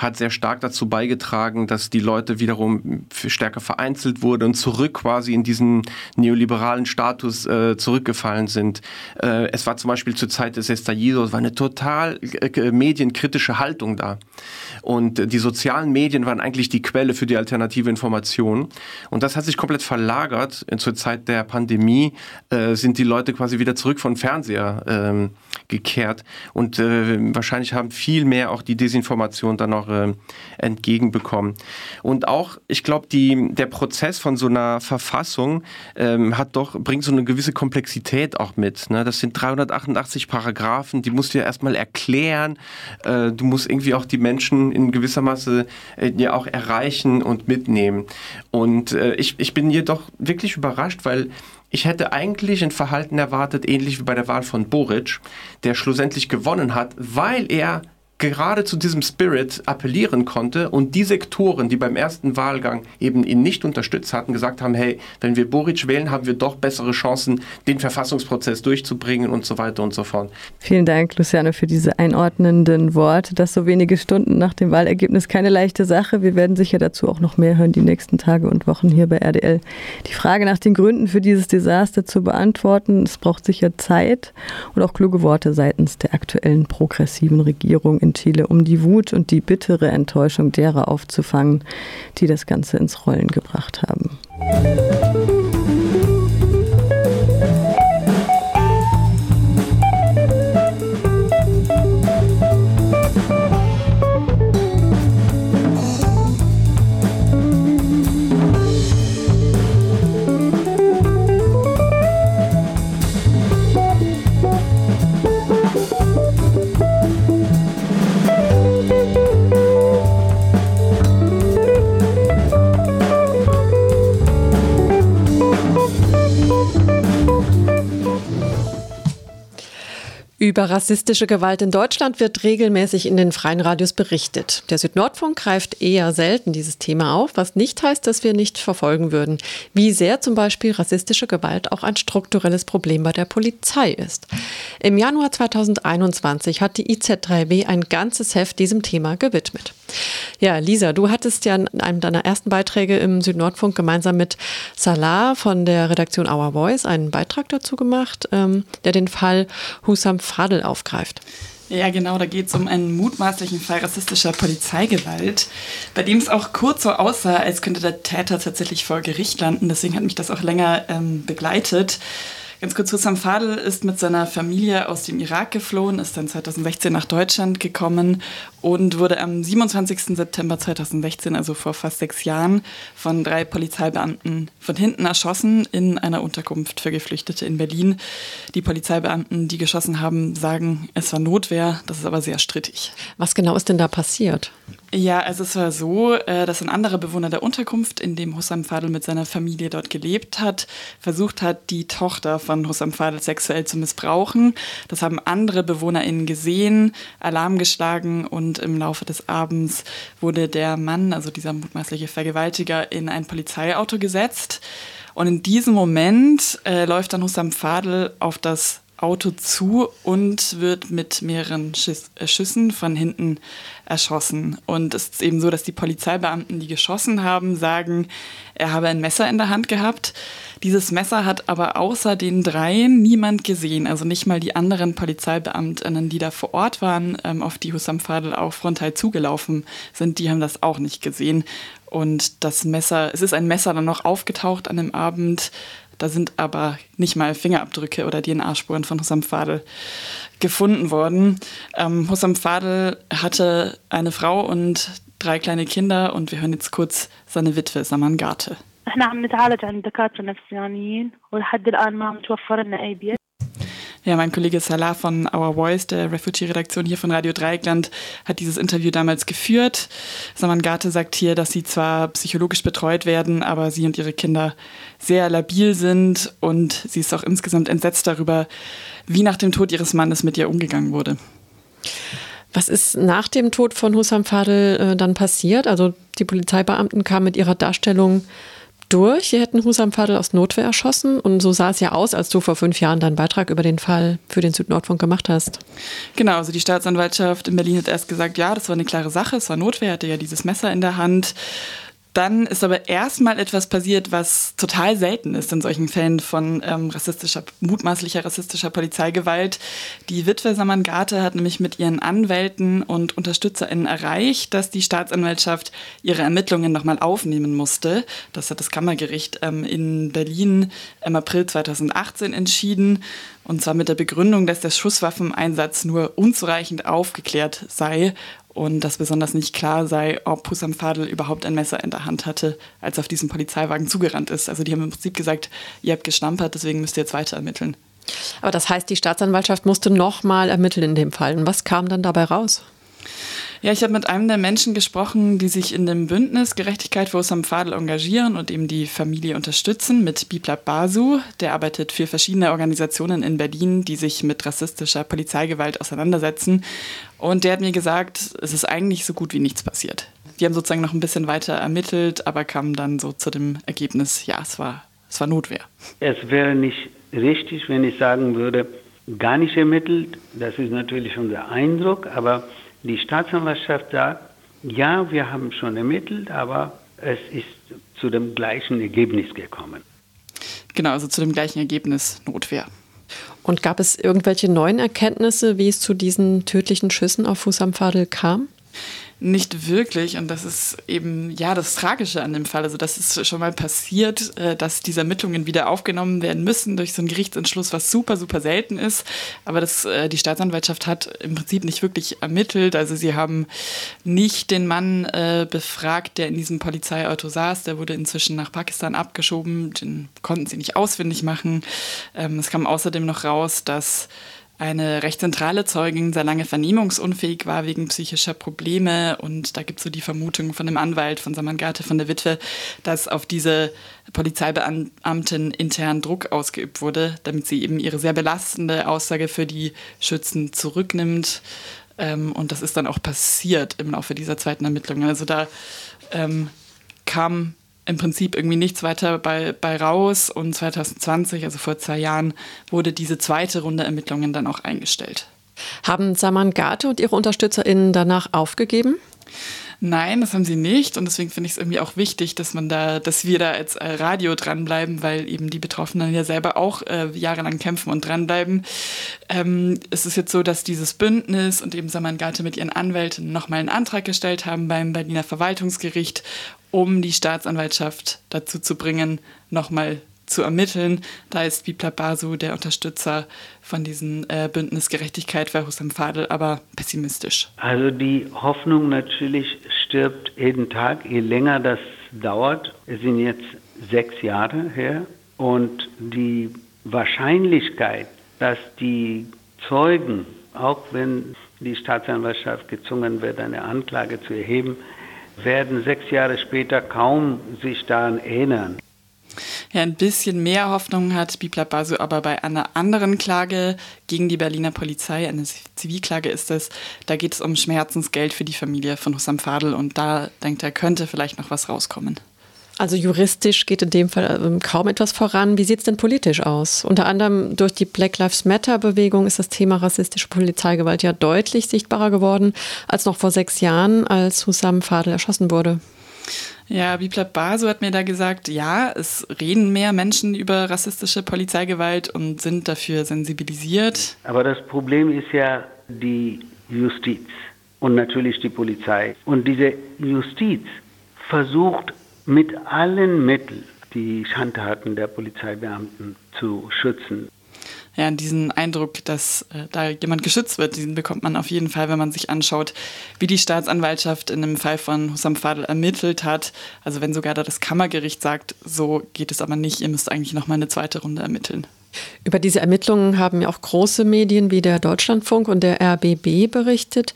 hat sehr stark dazu beigetragen, dass die Leute wiederum stärker vereinzelt wurden und zurück quasi in diesen neoliberalen Status äh, zurückgefallen sind. Äh, es war zum Beispiel zur Zeit des Estallidos war eine total äh, medienkritische Haltung da. Und die sozialen Medien waren eigentlich die Quelle für die alternative Information. Und das hat sich komplett verlagert. Zur Zeit der Pandemie äh, sind die Leute quasi wieder zurück von Fernseher ähm, gekehrt. Und äh, wahrscheinlich haben viel mehr auch die Desinformation dann noch äh, entgegenbekommen. Und auch, ich glaube, der Prozess von so einer Verfassung ähm, hat doch, bringt so eine gewisse Komplexität auch mit. Ne? Das sind 388 Paragraphen, die musst du ja erstmal erklären. Äh, du musst irgendwie auch die Menschen in gewisser Maße äh, ja auch erreichen und mitnehmen. Und äh, ich, ich bin hier doch wirklich überrascht, weil ich hätte eigentlich ein Verhalten erwartet, ähnlich wie bei der Wahl von Boric, der schlussendlich gewonnen hat, weil er gerade zu diesem Spirit appellieren konnte und die Sektoren, die beim ersten Wahlgang eben ihn nicht unterstützt hatten, gesagt haben, hey, wenn wir Boric wählen, haben wir doch bessere Chancen, den Verfassungsprozess durchzubringen und so weiter und so fort. Vielen Dank, Luciane, für diese einordnenden Worte. Das so wenige Stunden nach dem Wahlergebnis keine leichte Sache. Wir werden sicher dazu auch noch mehr hören die nächsten Tage und Wochen hier bei RDL. Die Frage nach den Gründen für dieses Desaster zu beantworten, es braucht sicher Zeit und auch kluge Worte seitens der aktuellen progressiven Regierung in Chile, um die Wut und die bittere Enttäuschung derer aufzufangen, die das Ganze ins Rollen gebracht haben. Über rassistische Gewalt in Deutschland wird regelmäßig in den freien Radios berichtet. Der Südnordfunk greift eher selten dieses Thema auf, was nicht heißt, dass wir nicht verfolgen würden, wie sehr zum Beispiel rassistische Gewalt auch ein strukturelles Problem bei der Polizei ist. Im Januar 2021 hat die IZ3W ein ganzes Heft diesem Thema gewidmet. Ja, Lisa, du hattest ja in einem deiner ersten Beiträge im Südnordfunk gemeinsam mit Salah von der Redaktion Our Voice einen Beitrag dazu gemacht, ähm, der den Fall Husam Fadel aufgreift. Ja, genau, da geht es um einen mutmaßlichen Fall rassistischer Polizeigewalt, bei dem es auch kurz so aussah, als könnte der Täter tatsächlich vor Gericht landen. Deswegen hat mich das auch länger ähm, begleitet. Ganz kurz, Hussam Fadel ist mit seiner Familie aus dem Irak geflohen, ist dann 2016 nach Deutschland gekommen und wurde am 27. September 2016, also vor fast sechs Jahren, von drei Polizeibeamten von hinten erschossen in einer Unterkunft für Geflüchtete in Berlin. Die Polizeibeamten, die geschossen haben, sagen, es war Notwehr. Das ist aber sehr strittig. Was genau ist denn da passiert? Ja, also es war so, äh, dass ein anderer Bewohner der Unterkunft, in dem Hussam Fadel mit seiner Familie dort gelebt hat, versucht hat, die Tochter von Hussam Fadel sexuell zu missbrauchen. Das haben andere BewohnerInnen gesehen, Alarm geschlagen und im Laufe des Abends wurde der Mann, also dieser mutmaßliche Vergewaltiger, in ein Polizeiauto gesetzt. Und in diesem Moment äh, läuft dann Hussam Fadel auf das Auto zu und wird mit mehreren Schiss, äh, Schüssen von hinten erschossen. Und es ist eben so, dass die Polizeibeamten, die geschossen haben, sagen, er habe ein Messer in der Hand gehabt. Dieses Messer hat aber außer den dreien niemand gesehen, also nicht mal die anderen Polizeibeamtinnen, die da vor Ort waren, ähm, auf die Hussam Fadel auch frontal zugelaufen sind, die haben das auch nicht gesehen. Und das Messer, es ist ein Messer dann noch aufgetaucht an dem Abend, da sind aber nicht mal Fingerabdrücke oder DNA-Spuren von Hussam Fadel gefunden worden. Ähm, Hussam Fadel hatte eine Frau und drei kleine Kinder und wir hören jetzt kurz seine Witwe Saman Gate. احنا عم نتعالج عند دكاتره نفسانيين ولحد الان ما متوفر لنا اي بيت ja, mein Kollege Salah von Our Voice, der Refugee-Redaktion hier von Radio Dreieckland, hat dieses Interview damals geführt. Saman Gate sagt hier, dass sie zwar psychologisch betreut werden, aber sie und ihre Kinder sehr labil sind und sie ist auch insgesamt entsetzt darüber, wie nach dem Tod ihres Mannes mit ihr umgegangen wurde. Was ist nach dem Tod von Hussam Fadel äh, dann passiert? Also die Polizeibeamten kamen mit ihrer Darstellung durch. Sie hätten Husam Fadel aus Notwehr erschossen. Und so sah es ja aus, als du vor fünf Jahren deinen Beitrag über den Fall für den Südnordfunk gemacht hast. Genau, also die Staatsanwaltschaft in Berlin hat erst gesagt, ja, das war eine klare Sache, es war Notwehr, hatte ja dieses Messer in der Hand. Dann ist aber erstmal etwas passiert, was total selten ist in solchen Fällen von ähm, rassistischer, mutmaßlicher rassistischer Polizeigewalt. Die Witwe Samangate hat nämlich mit ihren Anwälten und UnterstützerInnen erreicht, dass die Staatsanwaltschaft ihre Ermittlungen nochmal aufnehmen musste. Das hat das Kammergericht ähm, in Berlin im April 2018 entschieden. Und zwar mit der Begründung, dass der Schusswaffeneinsatz nur unzureichend aufgeklärt sei und dass besonders nicht klar sei, ob Hussam Fadel überhaupt ein Messer in der Hand hatte, als er auf diesen Polizeiwagen zugerannt ist. Also die haben im Prinzip gesagt, ihr habt gestampert, deswegen müsst ihr jetzt weiter ermitteln. Aber das heißt, die Staatsanwaltschaft musste nochmal ermitteln in dem Fall. Und was kam dann dabei raus? Ja, ich habe mit einem der Menschen gesprochen, die sich in dem Bündnis Gerechtigkeit für Osam Fadel engagieren und eben die Familie unterstützen, mit Biplab Basu. Der arbeitet für verschiedene Organisationen in Berlin, die sich mit rassistischer Polizeigewalt auseinandersetzen. Und der hat mir gesagt, es ist eigentlich so gut wie nichts passiert. Die haben sozusagen noch ein bisschen weiter ermittelt, aber kamen dann so zu dem Ergebnis, ja, es war, es war Notwehr. Es wäre nicht richtig, wenn ich sagen würde, gar nicht ermittelt. Das ist natürlich unser Eindruck, aber die Staatsanwaltschaft sagt, ja, wir haben schon ermittelt, aber es ist zu dem gleichen Ergebnis gekommen. Genau, also zu dem gleichen Ergebnis Notwehr. Und gab es irgendwelche neuen Erkenntnisse, wie es zu diesen tödlichen Schüssen auf Husam Fadel kam? Nicht wirklich. Und das ist eben, ja, das Tragische an dem Fall. Also, das ist schon mal passiert, äh, dass diese Ermittlungen wieder aufgenommen werden müssen durch so einen Gerichtsentschluss, was super, super selten ist. Aber das, äh, die Staatsanwaltschaft hat im Prinzip nicht wirklich ermittelt. Also, sie haben nicht den Mann äh, befragt, der in diesem Polizeiauto saß. Der wurde inzwischen nach Pakistan abgeschoben. Den konnten sie nicht ausfindig machen. Ähm, es kam außerdem noch raus, dass eine recht zentrale Zeugin sehr lange vernehmungsunfähig war wegen psychischer Probleme. Und da gibt es so die Vermutung von dem Anwalt von Samangate, von der Witwe, dass auf diese Polizeibeamtin intern Druck ausgeübt wurde, damit sie eben ihre sehr belastende Aussage für die Schützen zurücknimmt. Ähm, und das ist dann auch passiert im Laufe dieser zweiten Ermittlung. Also da ähm, kam im Prinzip irgendwie nichts weiter bei, bei raus. Und 2020, also vor zwei Jahren, wurde diese zweite Runde Ermittlungen dann auch eingestellt. Haben Saman Gate und ihre UnterstützerInnen danach aufgegeben? Nein, das haben sie nicht. Und deswegen finde ich es irgendwie auch wichtig, dass man da, dass wir da als äh, Radio dranbleiben, weil eben die Betroffenen ja selber auch äh, jahrelang kämpfen und dranbleiben. Ähm, es ist jetzt so, dass dieses Bündnis und eben Saman Gate mit ihren Anwälten nochmal einen Antrag gestellt haben beim Berliner Verwaltungsgericht, um die Staatsanwaltschaft dazu zu bringen, nochmal zu ermitteln. Da ist Bipla Basu, der Unterstützer von diesem äh, Bündnis Gerechtigkeit für Husam Fadel, aber pessimistisch. Also die Hoffnung natürlich stirbt jeden Tag, je länger das dauert. Es sind jetzt sechs Jahre her und die Wahrscheinlichkeit, dass die Zeugen, auch wenn die Staatsanwaltschaft gezwungen wird, eine Anklage zu erheben, werden sechs Jahre später kaum sich daran erinnern. Ja, ein bisschen mehr Hoffnung hat Bibla Basu aber bei einer anderen Klage gegen die Berliner Polizei. Eine Zivilklage ist es. Da geht es um Schmerzensgeld für die Familie von Hussam Fadel und da denkt er, könnte vielleicht noch was rauskommen. Also juristisch geht in dem Fall ähm, kaum etwas voran. Wie sieht es denn politisch aus? Unter anderem durch die Black Lives Matter-Bewegung ist das Thema rassistische Polizeigewalt ja deutlich sichtbarer geworden als noch vor sechs Jahren, als Hussam Fadel erschossen wurde. Ja, Bibla Basu hat mir da gesagt, ja, es reden mehr Menschen über rassistische Polizeigewalt und sind dafür sensibilisiert. Aber das Problem ist ja die Justiz und natürlich die Polizei. Und diese Justiz versucht mit allen Mitteln die Schandtaten der Polizeibeamten zu schützen. Ja, diesen Eindruck, dass äh, da jemand geschützt wird, den bekommt man auf jeden Fall, wenn man sich anschaut, wie die Staatsanwaltschaft in dem Fall von Hussam Fadel ermittelt hat. Also wenn sogar da das Kammergericht sagt, so geht es aber nicht, ihr müsst eigentlich noch mal eine zweite Runde ermitteln. Über diese Ermittlungen haben ja auch große Medien wie der Deutschlandfunk und der RBB berichtet.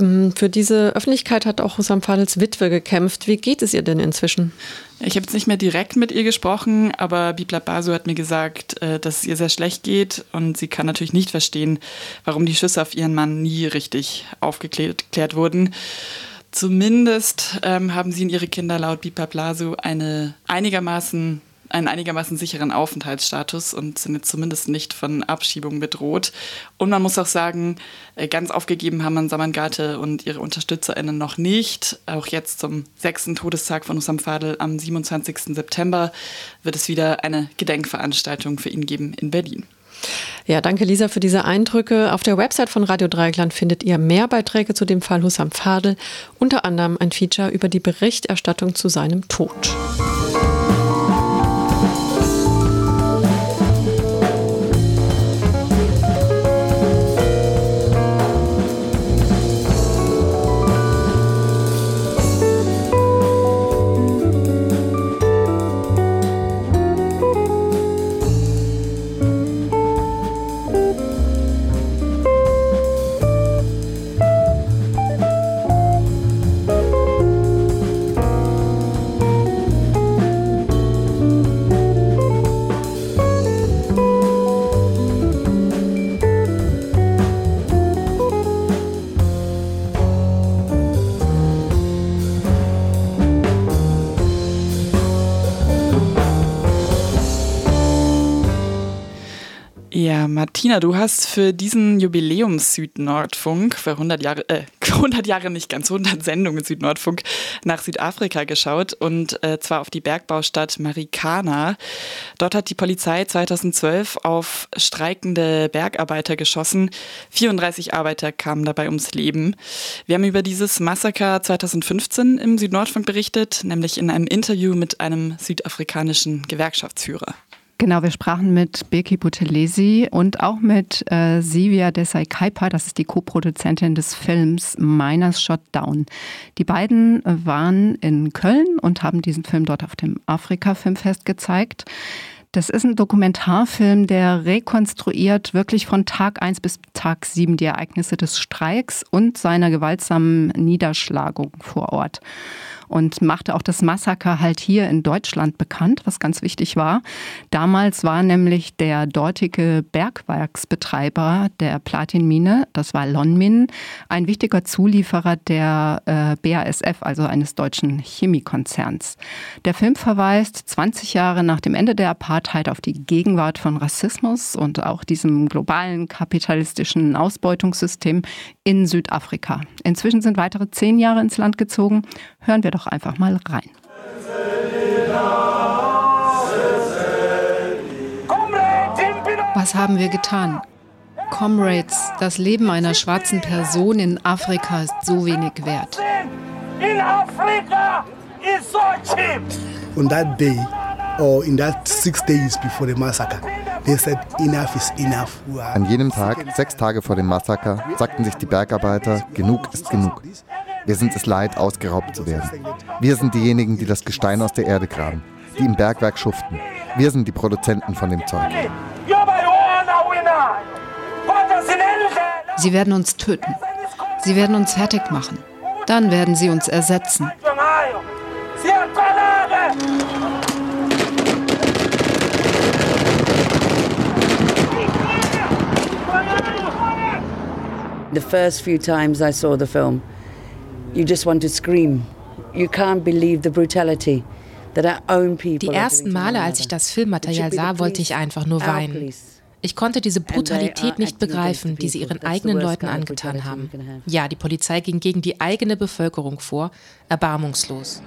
Ähm, für diese Öffentlichkeit hat auch Husam Fadels Witwe gekämpft. Wie geht es ihr denn inzwischen? Ich habe jetzt nicht mehr direkt mit ihr gesprochen, aber Bibla Basu hat mir gesagt, äh, dass es ihr sehr schlecht geht und sie kann natürlich nicht verstehen, warum die Schüsse auf ihren Mann nie richtig aufgeklärt wurden. Zumindest ähm, haben sie und ihre Kinder laut Bibla Basu eine einigermaßen einen einigermaßen sicheren Aufenthaltsstatus und sind jetzt zumindest nicht von Abschiebung bedroht. Und man muss auch sagen, äh, ganz aufgegeben haben man Samangate und ihre UnterstützerInnen noch nicht. Auch jetzt zum sechsten Todestag von Usam Fadel am 27. September wird es wieder eine Gedenkveranstaltung für ihn geben in Berlin. Ja, danke Lisa für diese Eindrücke. Auf der Website von Radio Dreieckland findet ihr mehr Beiträge zu dem Fall Hussam Fadel, unter anderem ein Feature über die Berichterstattung zu seinem Tod. Martina, du hast für diesen Jubiläums Südnordfunk, für 100 Jahre, äh, 100 Jahre nicht ganz, 100 Sendungen Südnordfunk nach Südafrika geschaut und äh, zwar auf die Bergbaustadt Marikana. Dort hat die Polizei 2012 auf streikende Bergarbeiter geschossen. 34 Arbeiter kamen dabei ums Leben. Wir haben über dieses Massaker 2015 im Südnordfunk berichtet, nämlich in einem Interview mit einem südafrikanischen Gewerkschaftsführer. Genau, wir sprachen mit Birki Butelesi und auch mit äh, Sivia Desai Kaipa, das ist die Co-Produzentin des Films Miners Shot Down. Die beiden waren in Köln und haben diesen Film dort auf dem Afrika-Filmfest gezeigt. Das ist ein Dokumentarfilm, der rekonstruiert wirklich von Tag 1 bis Tag 7 die Ereignisse des Streiks und seiner gewaltsamen Niederschlagung vor Ort und machte auch das Massaker halt hier in Deutschland bekannt, was ganz wichtig war. Damals war nämlich der dortige Bergwerksbetreiber der Platinmine, das war Lonmin, ein wichtiger Zulieferer der äh, BASF, also eines deutschen Chemiekonzerns. Der Film verweist 20 Jahre nach dem Ende der Apartheid auf die Gegenwart von Rassismus und auch diesem globalen kapitalistischen Ausbeutungssystem in Südafrika. Inzwischen sind weitere zehn Jahre ins Land gezogen. Hören wir doch einfach mal rein. Was haben wir getan? Comrades, das Leben einer schwarzen Person in Afrika ist so wenig wert. In Africa is so cheap. On that day, or in that six days before the massacre, they said enough is enough. An jenem Tag, sechs Tage vor dem Massaker, sagten sich die Bergarbeiter, genug ist genug. Wir sind es leid, ausgeraubt zu werden. Wir sind diejenigen, die das Gestein aus der Erde graben, die im Bergwerk schuften. Wir sind die Produzenten von dem Zeug. Sie werden uns töten. Sie werden uns fertig machen. Dann werden sie uns ersetzen. The first few times I saw the film, you just want to scream. You can't believe the brutality. Die ersten Male, als ich das Filmmaterial sah, wollte ich einfach nur weinen. Ich konnte diese Brutalität nicht begreifen, die sie ihren eigenen Leuten angetan haben. Ja, die Polizei ging gegen die eigene Bevölkerung vor, erbarmungslos.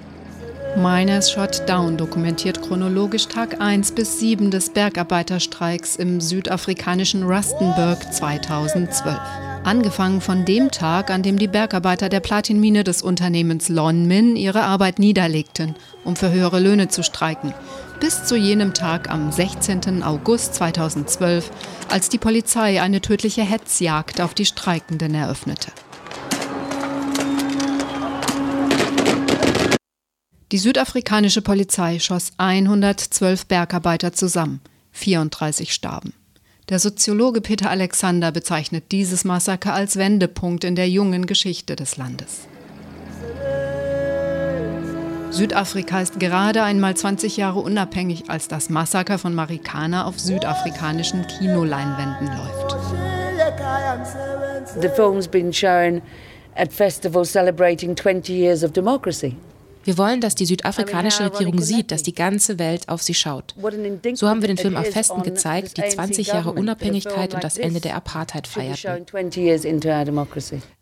Miners Shot Down dokumentiert chronologisch Tag 1 bis 7 des Bergarbeiterstreiks im südafrikanischen Rustenburg 2012. Angefangen von dem Tag, an dem die Bergarbeiter der Platinmine des Unternehmens Lonmin ihre Arbeit niederlegten, um für höhere Löhne zu streiken, bis zu jenem Tag am 16. August 2012, als die Polizei eine tödliche Hetzjagd auf die Streikenden eröffnete. Die südafrikanische Polizei schoss 112 Bergarbeiter zusammen, 34 starben. Der Soziologe Peter Alexander bezeichnet dieses Massaker als Wendepunkt in der jungen Geschichte des Landes. Südafrika ist gerade einmal 20 Jahre unabhängig, als das Massaker von Marikana auf südafrikanischen Kinoleinwänden läuft. The film's been shown at festivals celebrating 20 years of democracy. Wir wollen, dass die südafrikanische Regierung sieht, dass die ganze Welt auf sie schaut. So haben wir den Film auf Festen gezeigt, die 20 Jahre Unabhängigkeit und das Ende der Apartheid feierten.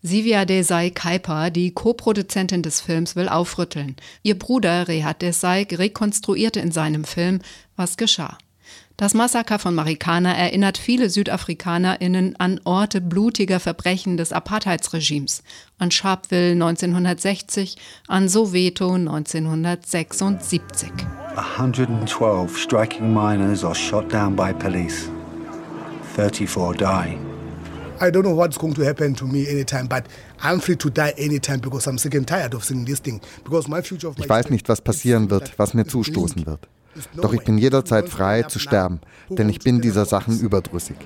Sivia Desai Kaipa, die Co-Produzentin des Films, will aufrütteln. Ihr Bruder Rehat Desai rekonstruierte in seinem Film, was geschah. Das Massaker von Marikana erinnert viele SüdafrikanerInnen an Orte blutiger Verbrechen des Apartheidsregimes, an Sharpeville 1960, an Soweto 1976. 112 striking miners are shot down by police. 34 die. I don't know what's going to happen to me anytime, but I'm free to die anytime because I'm sick and tired of seeing this thing. Because my future of my ich weiß nicht, was passieren wird, was mir zustoßen wird. Doch ich bin jederzeit frei zu sterben, denn ich bin dieser Sachen überdrüssig.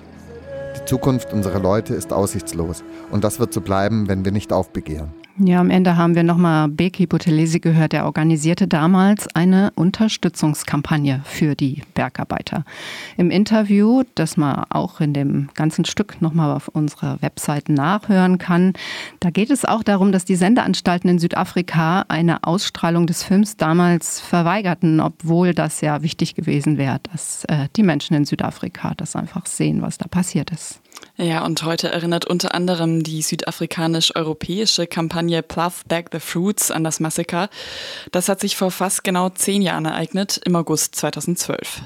Die Zukunft unserer Leute ist aussichtslos und das wird so bleiben, wenn wir nicht aufbegehren. Ja, am Ende haben wir nochmal Beki Butelesi gehört. Er organisierte damals eine Unterstützungskampagne für die Bergarbeiter. Im Interview, das man auch in dem ganzen Stück nochmal auf unserer Website nachhören kann, da geht es auch darum, dass die Sendeanstalten in Südafrika eine Ausstrahlung des Films damals verweigerten, obwohl das ja wichtig gewesen wäre, dass äh, die Menschen in Südafrika das einfach sehen, was da passiert ist. Ja, und heute erinnert unter anderem die südafrikanisch-europäische Kampagne Plough Back the Fruits an das Massaker. Das hat sich vor fast genau zehn Jahren ereignet, im August 2012.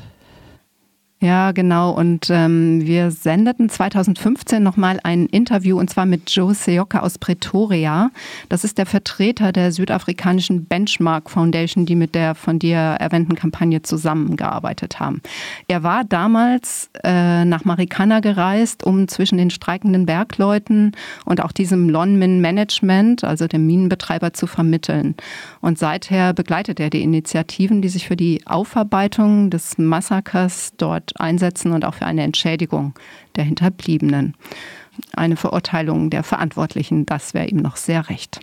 Ja, genau. Und ähm, wir sendeten 2015 nochmal ein Interview und zwar mit Joe Seoka aus Pretoria. Das ist der Vertreter der südafrikanischen Benchmark Foundation, die mit der von dir erwähnten Kampagne zusammengearbeitet haben. Er war damals äh, nach Marikana gereist, um zwischen den streikenden Bergleuten und auch diesem Lonmin Management, also dem Minenbetreiber, zu vermitteln. Und seither begleitet er die Initiativen, die sich für die Aufarbeitung des Massakers dort einsetzen und auch für eine Entschädigung der Hinterbliebenen. Eine Verurteilung der Verantwortlichen, das wäre ihm noch sehr recht.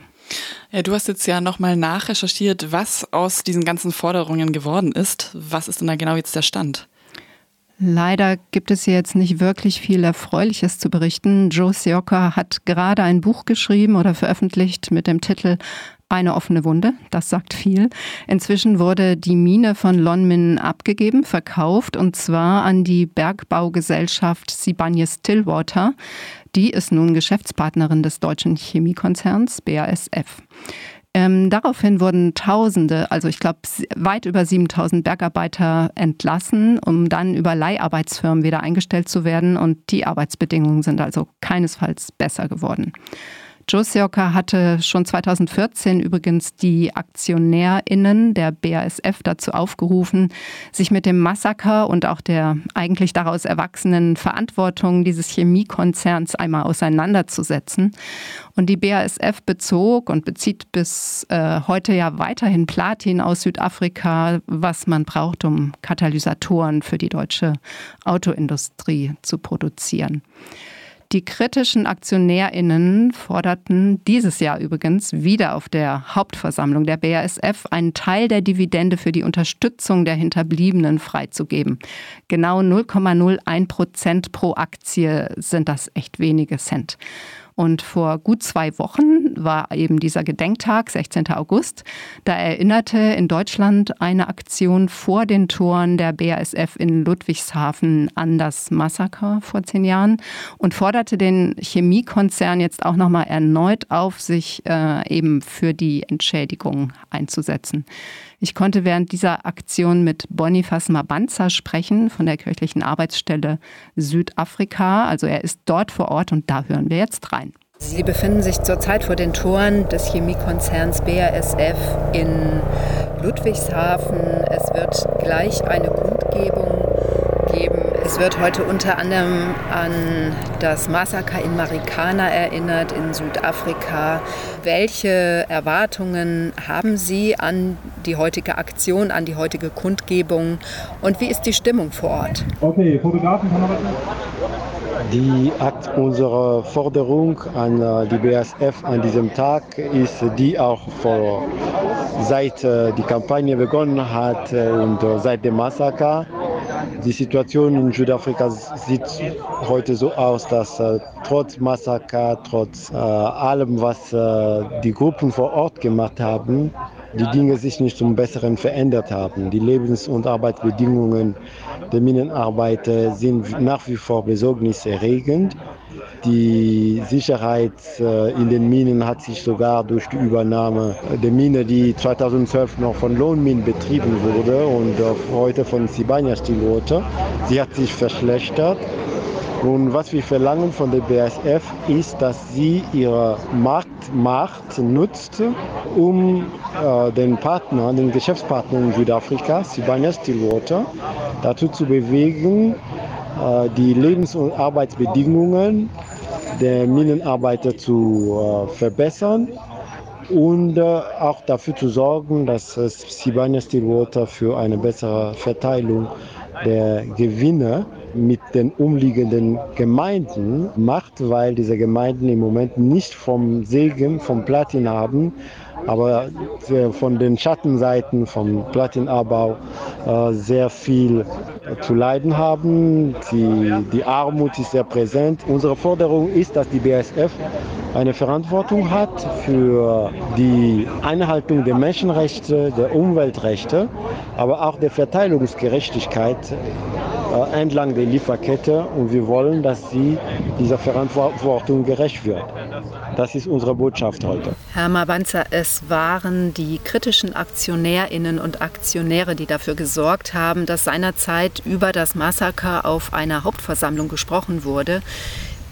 Ja, du hast jetzt ja nochmal nachrecherchiert, was aus diesen ganzen Forderungen geworden ist. Was ist denn da genau jetzt der Stand? Leider gibt es hier jetzt nicht wirklich viel Erfreuliches zu berichten. Joe Sioka hat gerade ein Buch geschrieben oder veröffentlicht mit dem Titel eine offene Wunde, das sagt viel. Inzwischen wurde die Mine von Lonmin abgegeben, verkauft und zwar an die Bergbaugesellschaft Sibanye Stillwater. Die ist nun Geschäftspartnerin des deutschen Chemiekonzerns BASF. Ähm, daraufhin wurden Tausende, also ich glaube weit über 7000 Bergarbeiter entlassen, um dann über Leiharbeitsfirmen wieder eingestellt zu werden. Und die Arbeitsbedingungen sind also keinesfalls besser geworden. Josioka hatte schon 2014 übrigens die AktionärInnen der BASF dazu aufgerufen, sich mit dem Massaker und auch der eigentlich daraus erwachsenen Verantwortung dieses Chemiekonzerns einmal auseinanderzusetzen. Und die BASF bezog und bezieht bis äh, heute ja weiterhin Platin aus Südafrika, was man braucht, um Katalysatoren für die deutsche Autoindustrie zu produzieren. Die kritischen AktionärInnen forderten dieses Jahr übrigens wieder auf der Hauptversammlung der BASF einen Teil der Dividende für die Unterstützung der Hinterbliebenen freizugeben. Genau 0,01 Prozent pro Aktie sind das echt wenige Cent. Und vor gut zwei Wochen war eben dieser Gedenktag, 16. August. Da erinnerte in Deutschland eine Aktion vor den Toren der BASF in Ludwigshafen an das Massaker vor zehn Jahren und forderte den Chemiekonzern jetzt auch nochmal erneut auf, sich äh, eben für die Entschädigung einzusetzen. Ich konnte während dieser Aktion mit Boniface Mabanza sprechen von der kirchlichen Arbeitsstelle Südafrika. Also er ist dort vor Ort und da hören wir jetzt rein. Sie befinden sich zurzeit vor den Toren des Chemiekonzerns BASF in Ludwigshafen. Es wird gleich eine Kundgebung. Es wird heute unter anderem an das Massaker in Marikana erinnert in Südafrika. Welche Erwartungen haben Sie an die heutige Aktion, an die heutige Kundgebung und wie ist die Stimmung vor Ort? Okay, Fotografen, Kameraden. Die Akt unserer Forderung an äh, die BASF an diesem Tag ist die auch vor, seit äh, die Kampagne begonnen hat äh, und seit dem Massaker. Die Situation in Südafrika sieht heute so aus, dass äh, trotz Massaker, trotz äh, allem, was äh, die Gruppen vor Ort gemacht haben, die Dinge sich nicht zum Besseren verändert haben. Die Lebens- und Arbeitsbedingungen der Minenarbeiter sind nach wie vor besorgniserregend. Die Sicherheit äh, in den Minen hat sich sogar durch die Übernahme der Mine, die 2012 noch von Lohnminen betrieben wurde und heute von Sibania Stillwater, sie hat sich verschlechtert. Und was wir verlangen von der BASF ist, dass sie ihre Marktmacht nutzt, um äh, den Partner, den Geschäftspartner in Südafrika, Sibania Stillwater, dazu zu bewegen, die Lebens- und Arbeitsbedingungen der Minenarbeiter zu äh, verbessern und äh, auch dafür zu sorgen, dass Sibania Stillwater für eine bessere Verteilung der Gewinne mit den umliegenden Gemeinden macht, weil diese Gemeinden im Moment nicht vom Segen, vom Platin haben, aber von den Schattenseiten vom Platinabbau äh, sehr viel zu leiden haben. Die, die Armut ist sehr präsent. Unsere Forderung ist, dass die BASF eine Verantwortung hat für die Einhaltung der Menschenrechte, der Umweltrechte, aber auch der Verteilungsgerechtigkeit äh, entlang der Lieferkette. Und wir wollen, dass sie dieser Verantwortung gerecht wird. Das ist unsere Botschaft heute. Herr Mabanza, es waren die kritischen Aktionärinnen und Aktionäre, die dafür gesorgt haben, dass seinerzeit über das Massaker auf einer Hauptversammlung gesprochen wurde.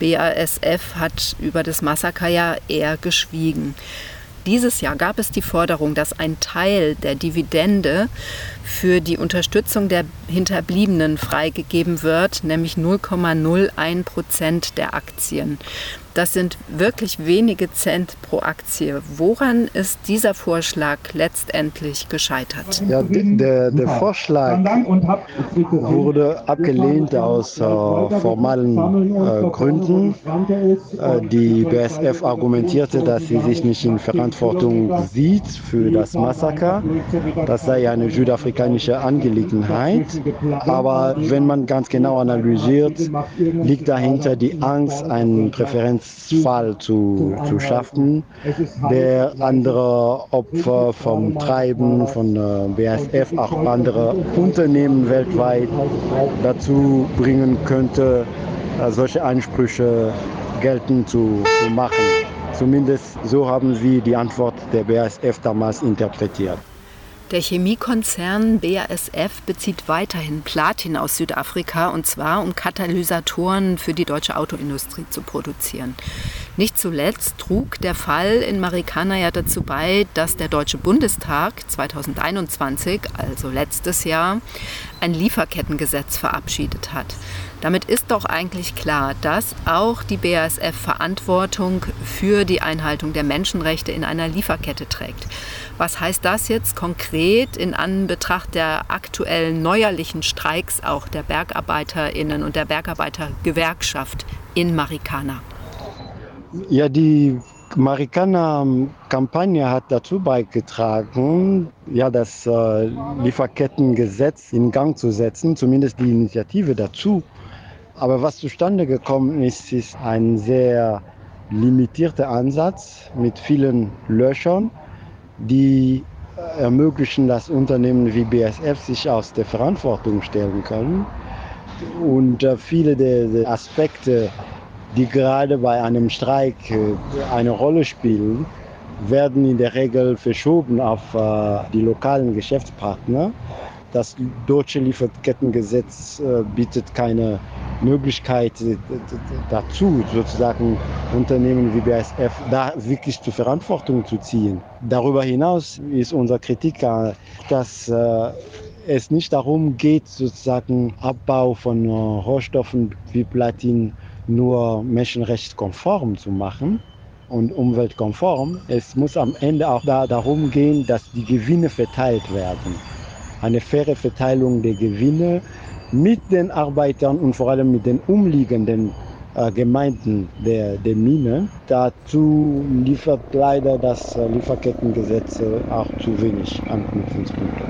BASF hat über das Massaker ja eher geschwiegen. Dieses Jahr gab es die Forderung, dass ein Teil der Dividende für die Unterstützung der Hinterbliebenen freigegeben wird, nämlich 0,01 Prozent der Aktien. Das sind wirklich wenige Cent pro Aktie. Woran ist dieser Vorschlag letztendlich gescheitert? Ja, der, der Vorschlag wurde abgelehnt aus äh, formalen äh, Gründen. Äh, die BSF argumentierte, dass sie sich nicht in Verantwortung sieht für das Massaker. Das sei eine südafrikanische Angelegenheit. Aber wenn man ganz genau analysiert, liegt dahinter die Angst, einen Präferenz Fall zu, zu schaffen, der andere Opfer vom Treiben von äh, BASF, auch andere Unternehmen weltweit dazu bringen könnte, äh, solche Ansprüche geltend zu, zu machen. Zumindest so haben sie die Antwort der BASF damals interpretiert. Der Chemiekonzern BASF bezieht weiterhin Platin aus Südafrika und zwar um Katalysatoren für die deutsche Autoindustrie zu produzieren. Nicht zuletzt trug der Fall in Marikana ja dazu bei, dass der Deutsche Bundestag 2021, also letztes Jahr, ein Lieferkettengesetz verabschiedet hat. Damit ist doch eigentlich klar, dass auch die BASF Verantwortung für die Einhaltung der Menschenrechte in einer Lieferkette trägt. Was heißt das jetzt konkret in Anbetracht der aktuellen neuerlichen Streiks auch der Bergarbeiterinnen und der Bergarbeitergewerkschaft in Marikana? Ja, die Marikana-Kampagne hat dazu beigetragen, ja, das äh, Lieferkettengesetz in Gang zu setzen, zumindest die Initiative dazu. Aber was zustande gekommen ist, ist ein sehr limitierter Ansatz mit vielen Löchern, die ermöglichen, dass Unternehmen wie BSF sich aus der Verantwortung stellen können. Und äh, viele der Aspekte, die gerade bei einem Streik äh, eine Rolle spielen, werden in der Regel verschoben auf äh, die lokalen Geschäftspartner. Das deutsche Lieferkettengesetz bietet keine Möglichkeit dazu, sozusagen Unternehmen wie BASF da wirklich zur Verantwortung zu ziehen. Darüber hinaus ist unsere Kritik, dass äh, es nicht darum geht, sozusagen Abbau von äh, Rohstoffen wie Platin nur menschenrechtskonform zu machen und umweltkonform. Es muss am Ende auch da, darum gehen, dass die Gewinne verteilt werden. Eine faire Verteilung der Gewinne mit den Arbeitern und vor allem mit den umliegenden äh, Gemeinden der, der Mine. Dazu liefert leider das äh, Lieferkettengesetz äh, auch zu wenig Anknüpfungspunkte.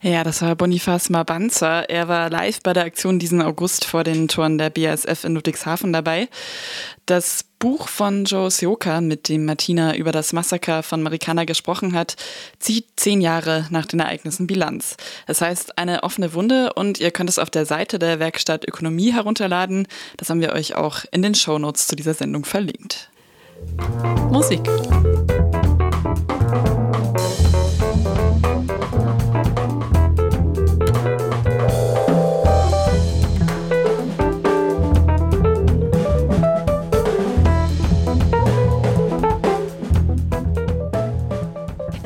Ja, das war Bonifaz Mabanza. Er war live bei der Aktion diesen August vor den Toren der BASF in Ludwigshafen dabei. Das Buch von Joe Sioka, mit dem Martina über das Massaker von Marikana gesprochen hat, zieht zehn Jahre nach den Ereignissen Bilanz. Es heißt eine offene Wunde und ihr könnt es auf der Seite der Werkstatt Ökonomie herunterladen. Das haben wir euch auch in den Shownotes zu dieser Sendung verlinkt. Musik.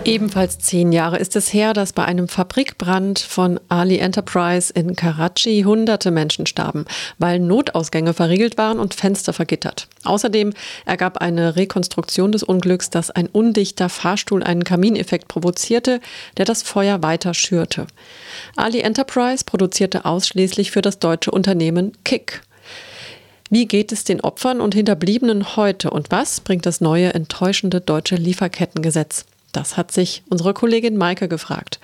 Ebenfalls zehn Jahre ist es her, dass bei einem Fabrikbrand von Ali Enterprise in Karachi hunderte Menschen starben, weil Notausgänge verriegelt waren und Fenster vergittert. Außerdem ergab eine Rekonstruktion des Unglücks, dass ein undichter Fahrstuhl einen Kamineffekt provozierte, der das Feuer weiter schürte. Ali Enterprise produzierte ausschließlich für das deutsche Unternehmen Kick. Wie geht es den Opfern und Hinterbliebenen heute und was bringt das neue enttäuschende deutsche Lieferkettengesetz? Das hat sich unsere Kollegin Maike gefragt.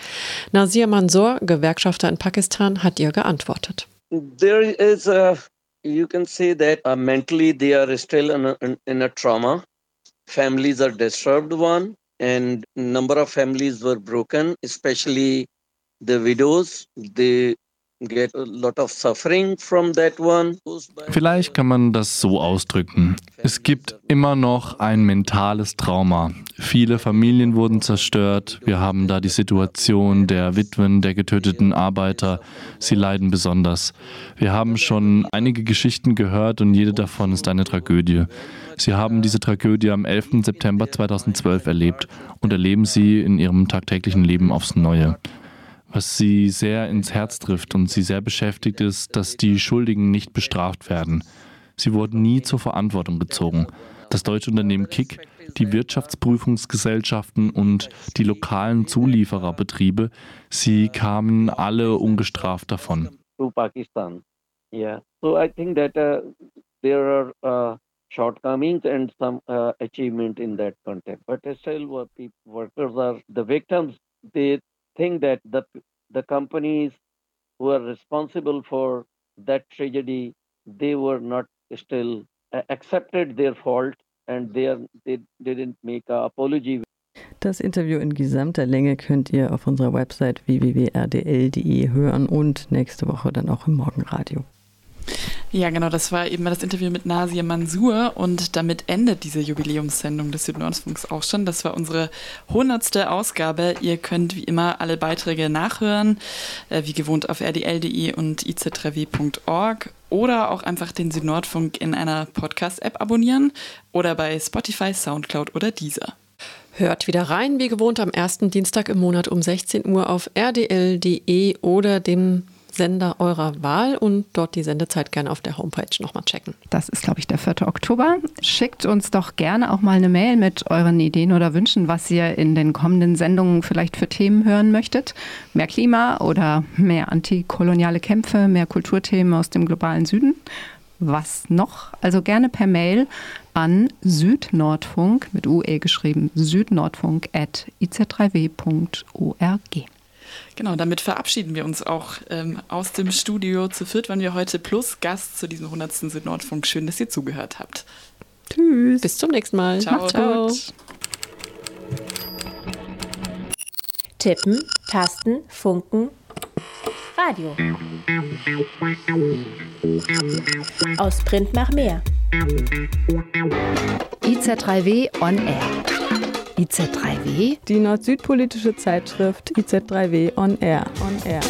Nasir Mansour, Gewerkschafter in Pakistan, hat ihr geantwortet. There is a, you can say that uh, mentally they are still in a, in a trauma. Families are disturbed one and number of families were broken, especially the widows. They Vielleicht kann man das so ausdrücken. Es gibt immer noch ein mentales Trauma. Viele Familien wurden zerstört. Wir haben da die Situation der Witwen, der getöteten Arbeiter. Sie leiden besonders. Wir haben schon einige Geschichten gehört und jede davon ist eine Tragödie. Sie haben diese Tragödie am 11. September 2012 erlebt und erleben sie in ihrem tagtäglichen Leben aufs Neue was sie sehr ins Herz trifft und sie sehr beschäftigt ist, dass die Schuldigen nicht bestraft werden. Sie wurden nie zur Verantwortung gezogen. Das deutsche Unternehmen Kick, die Wirtschaftsprüfungsgesellschaften und die lokalen Zuliefererbetriebe, sie kamen alle ungestraft davon. To Pakistan. Yeah. So I think that uh, there are uh, shortcomings and some uh, achievement in that context. But still, workers are the victims. They think that the the companies who are responsible for that tragedy they were not still uh, accepted their fault and they are they didn't make a apology Das Interview in gesamter Länge könnt ihr auf unserer Website www.rdl.de hören und nächste Woche dann auch im Morgenradio. Ja, genau, das war eben das Interview mit Nasia Mansur und damit endet diese Jubiläumssendung des Südnordfunks auch schon. Das war unsere hundertste Ausgabe. Ihr könnt wie immer alle Beiträge nachhören, äh, wie gewohnt auf rdl.de und iz3w.org oder auch einfach den Südnordfunk in einer Podcast-App abonnieren oder bei Spotify, Soundcloud oder Deezer. Hört wieder rein, wie gewohnt, am ersten Dienstag im Monat um 16 Uhr auf rdl.de oder dem Sender eurer Wahl und dort die Sendezeit gerne auf der Homepage nochmal checken. Das ist, glaube ich, der 4. Oktober. Schickt uns doch gerne auch mal eine Mail mit euren Ideen oder Wünschen, was ihr in den kommenden Sendungen vielleicht für Themen hören möchtet. Mehr Klima oder mehr antikoloniale Kämpfe, mehr Kulturthemen aus dem globalen Süden. Was noch? Also gerne per Mail an südnordfunk mit UE geschrieben, südnordfunk at iz3w.org. Genau, damit verabschieden wir uns auch ähm, aus dem Studio. Zu viert waren wir heute plus Gast zu diesem 100. Südnordfunk. Schön, dass ihr zugehört habt. Tschüss. Bis zum nächsten Mal. Ciao. Ciao. Tippen, Tasten, Funken, Radio. Aus Print nach mehr. IZ3W on Air. IZ3W? Die nord-süd-politische Zeitschrift IZ3W On Air. On Air.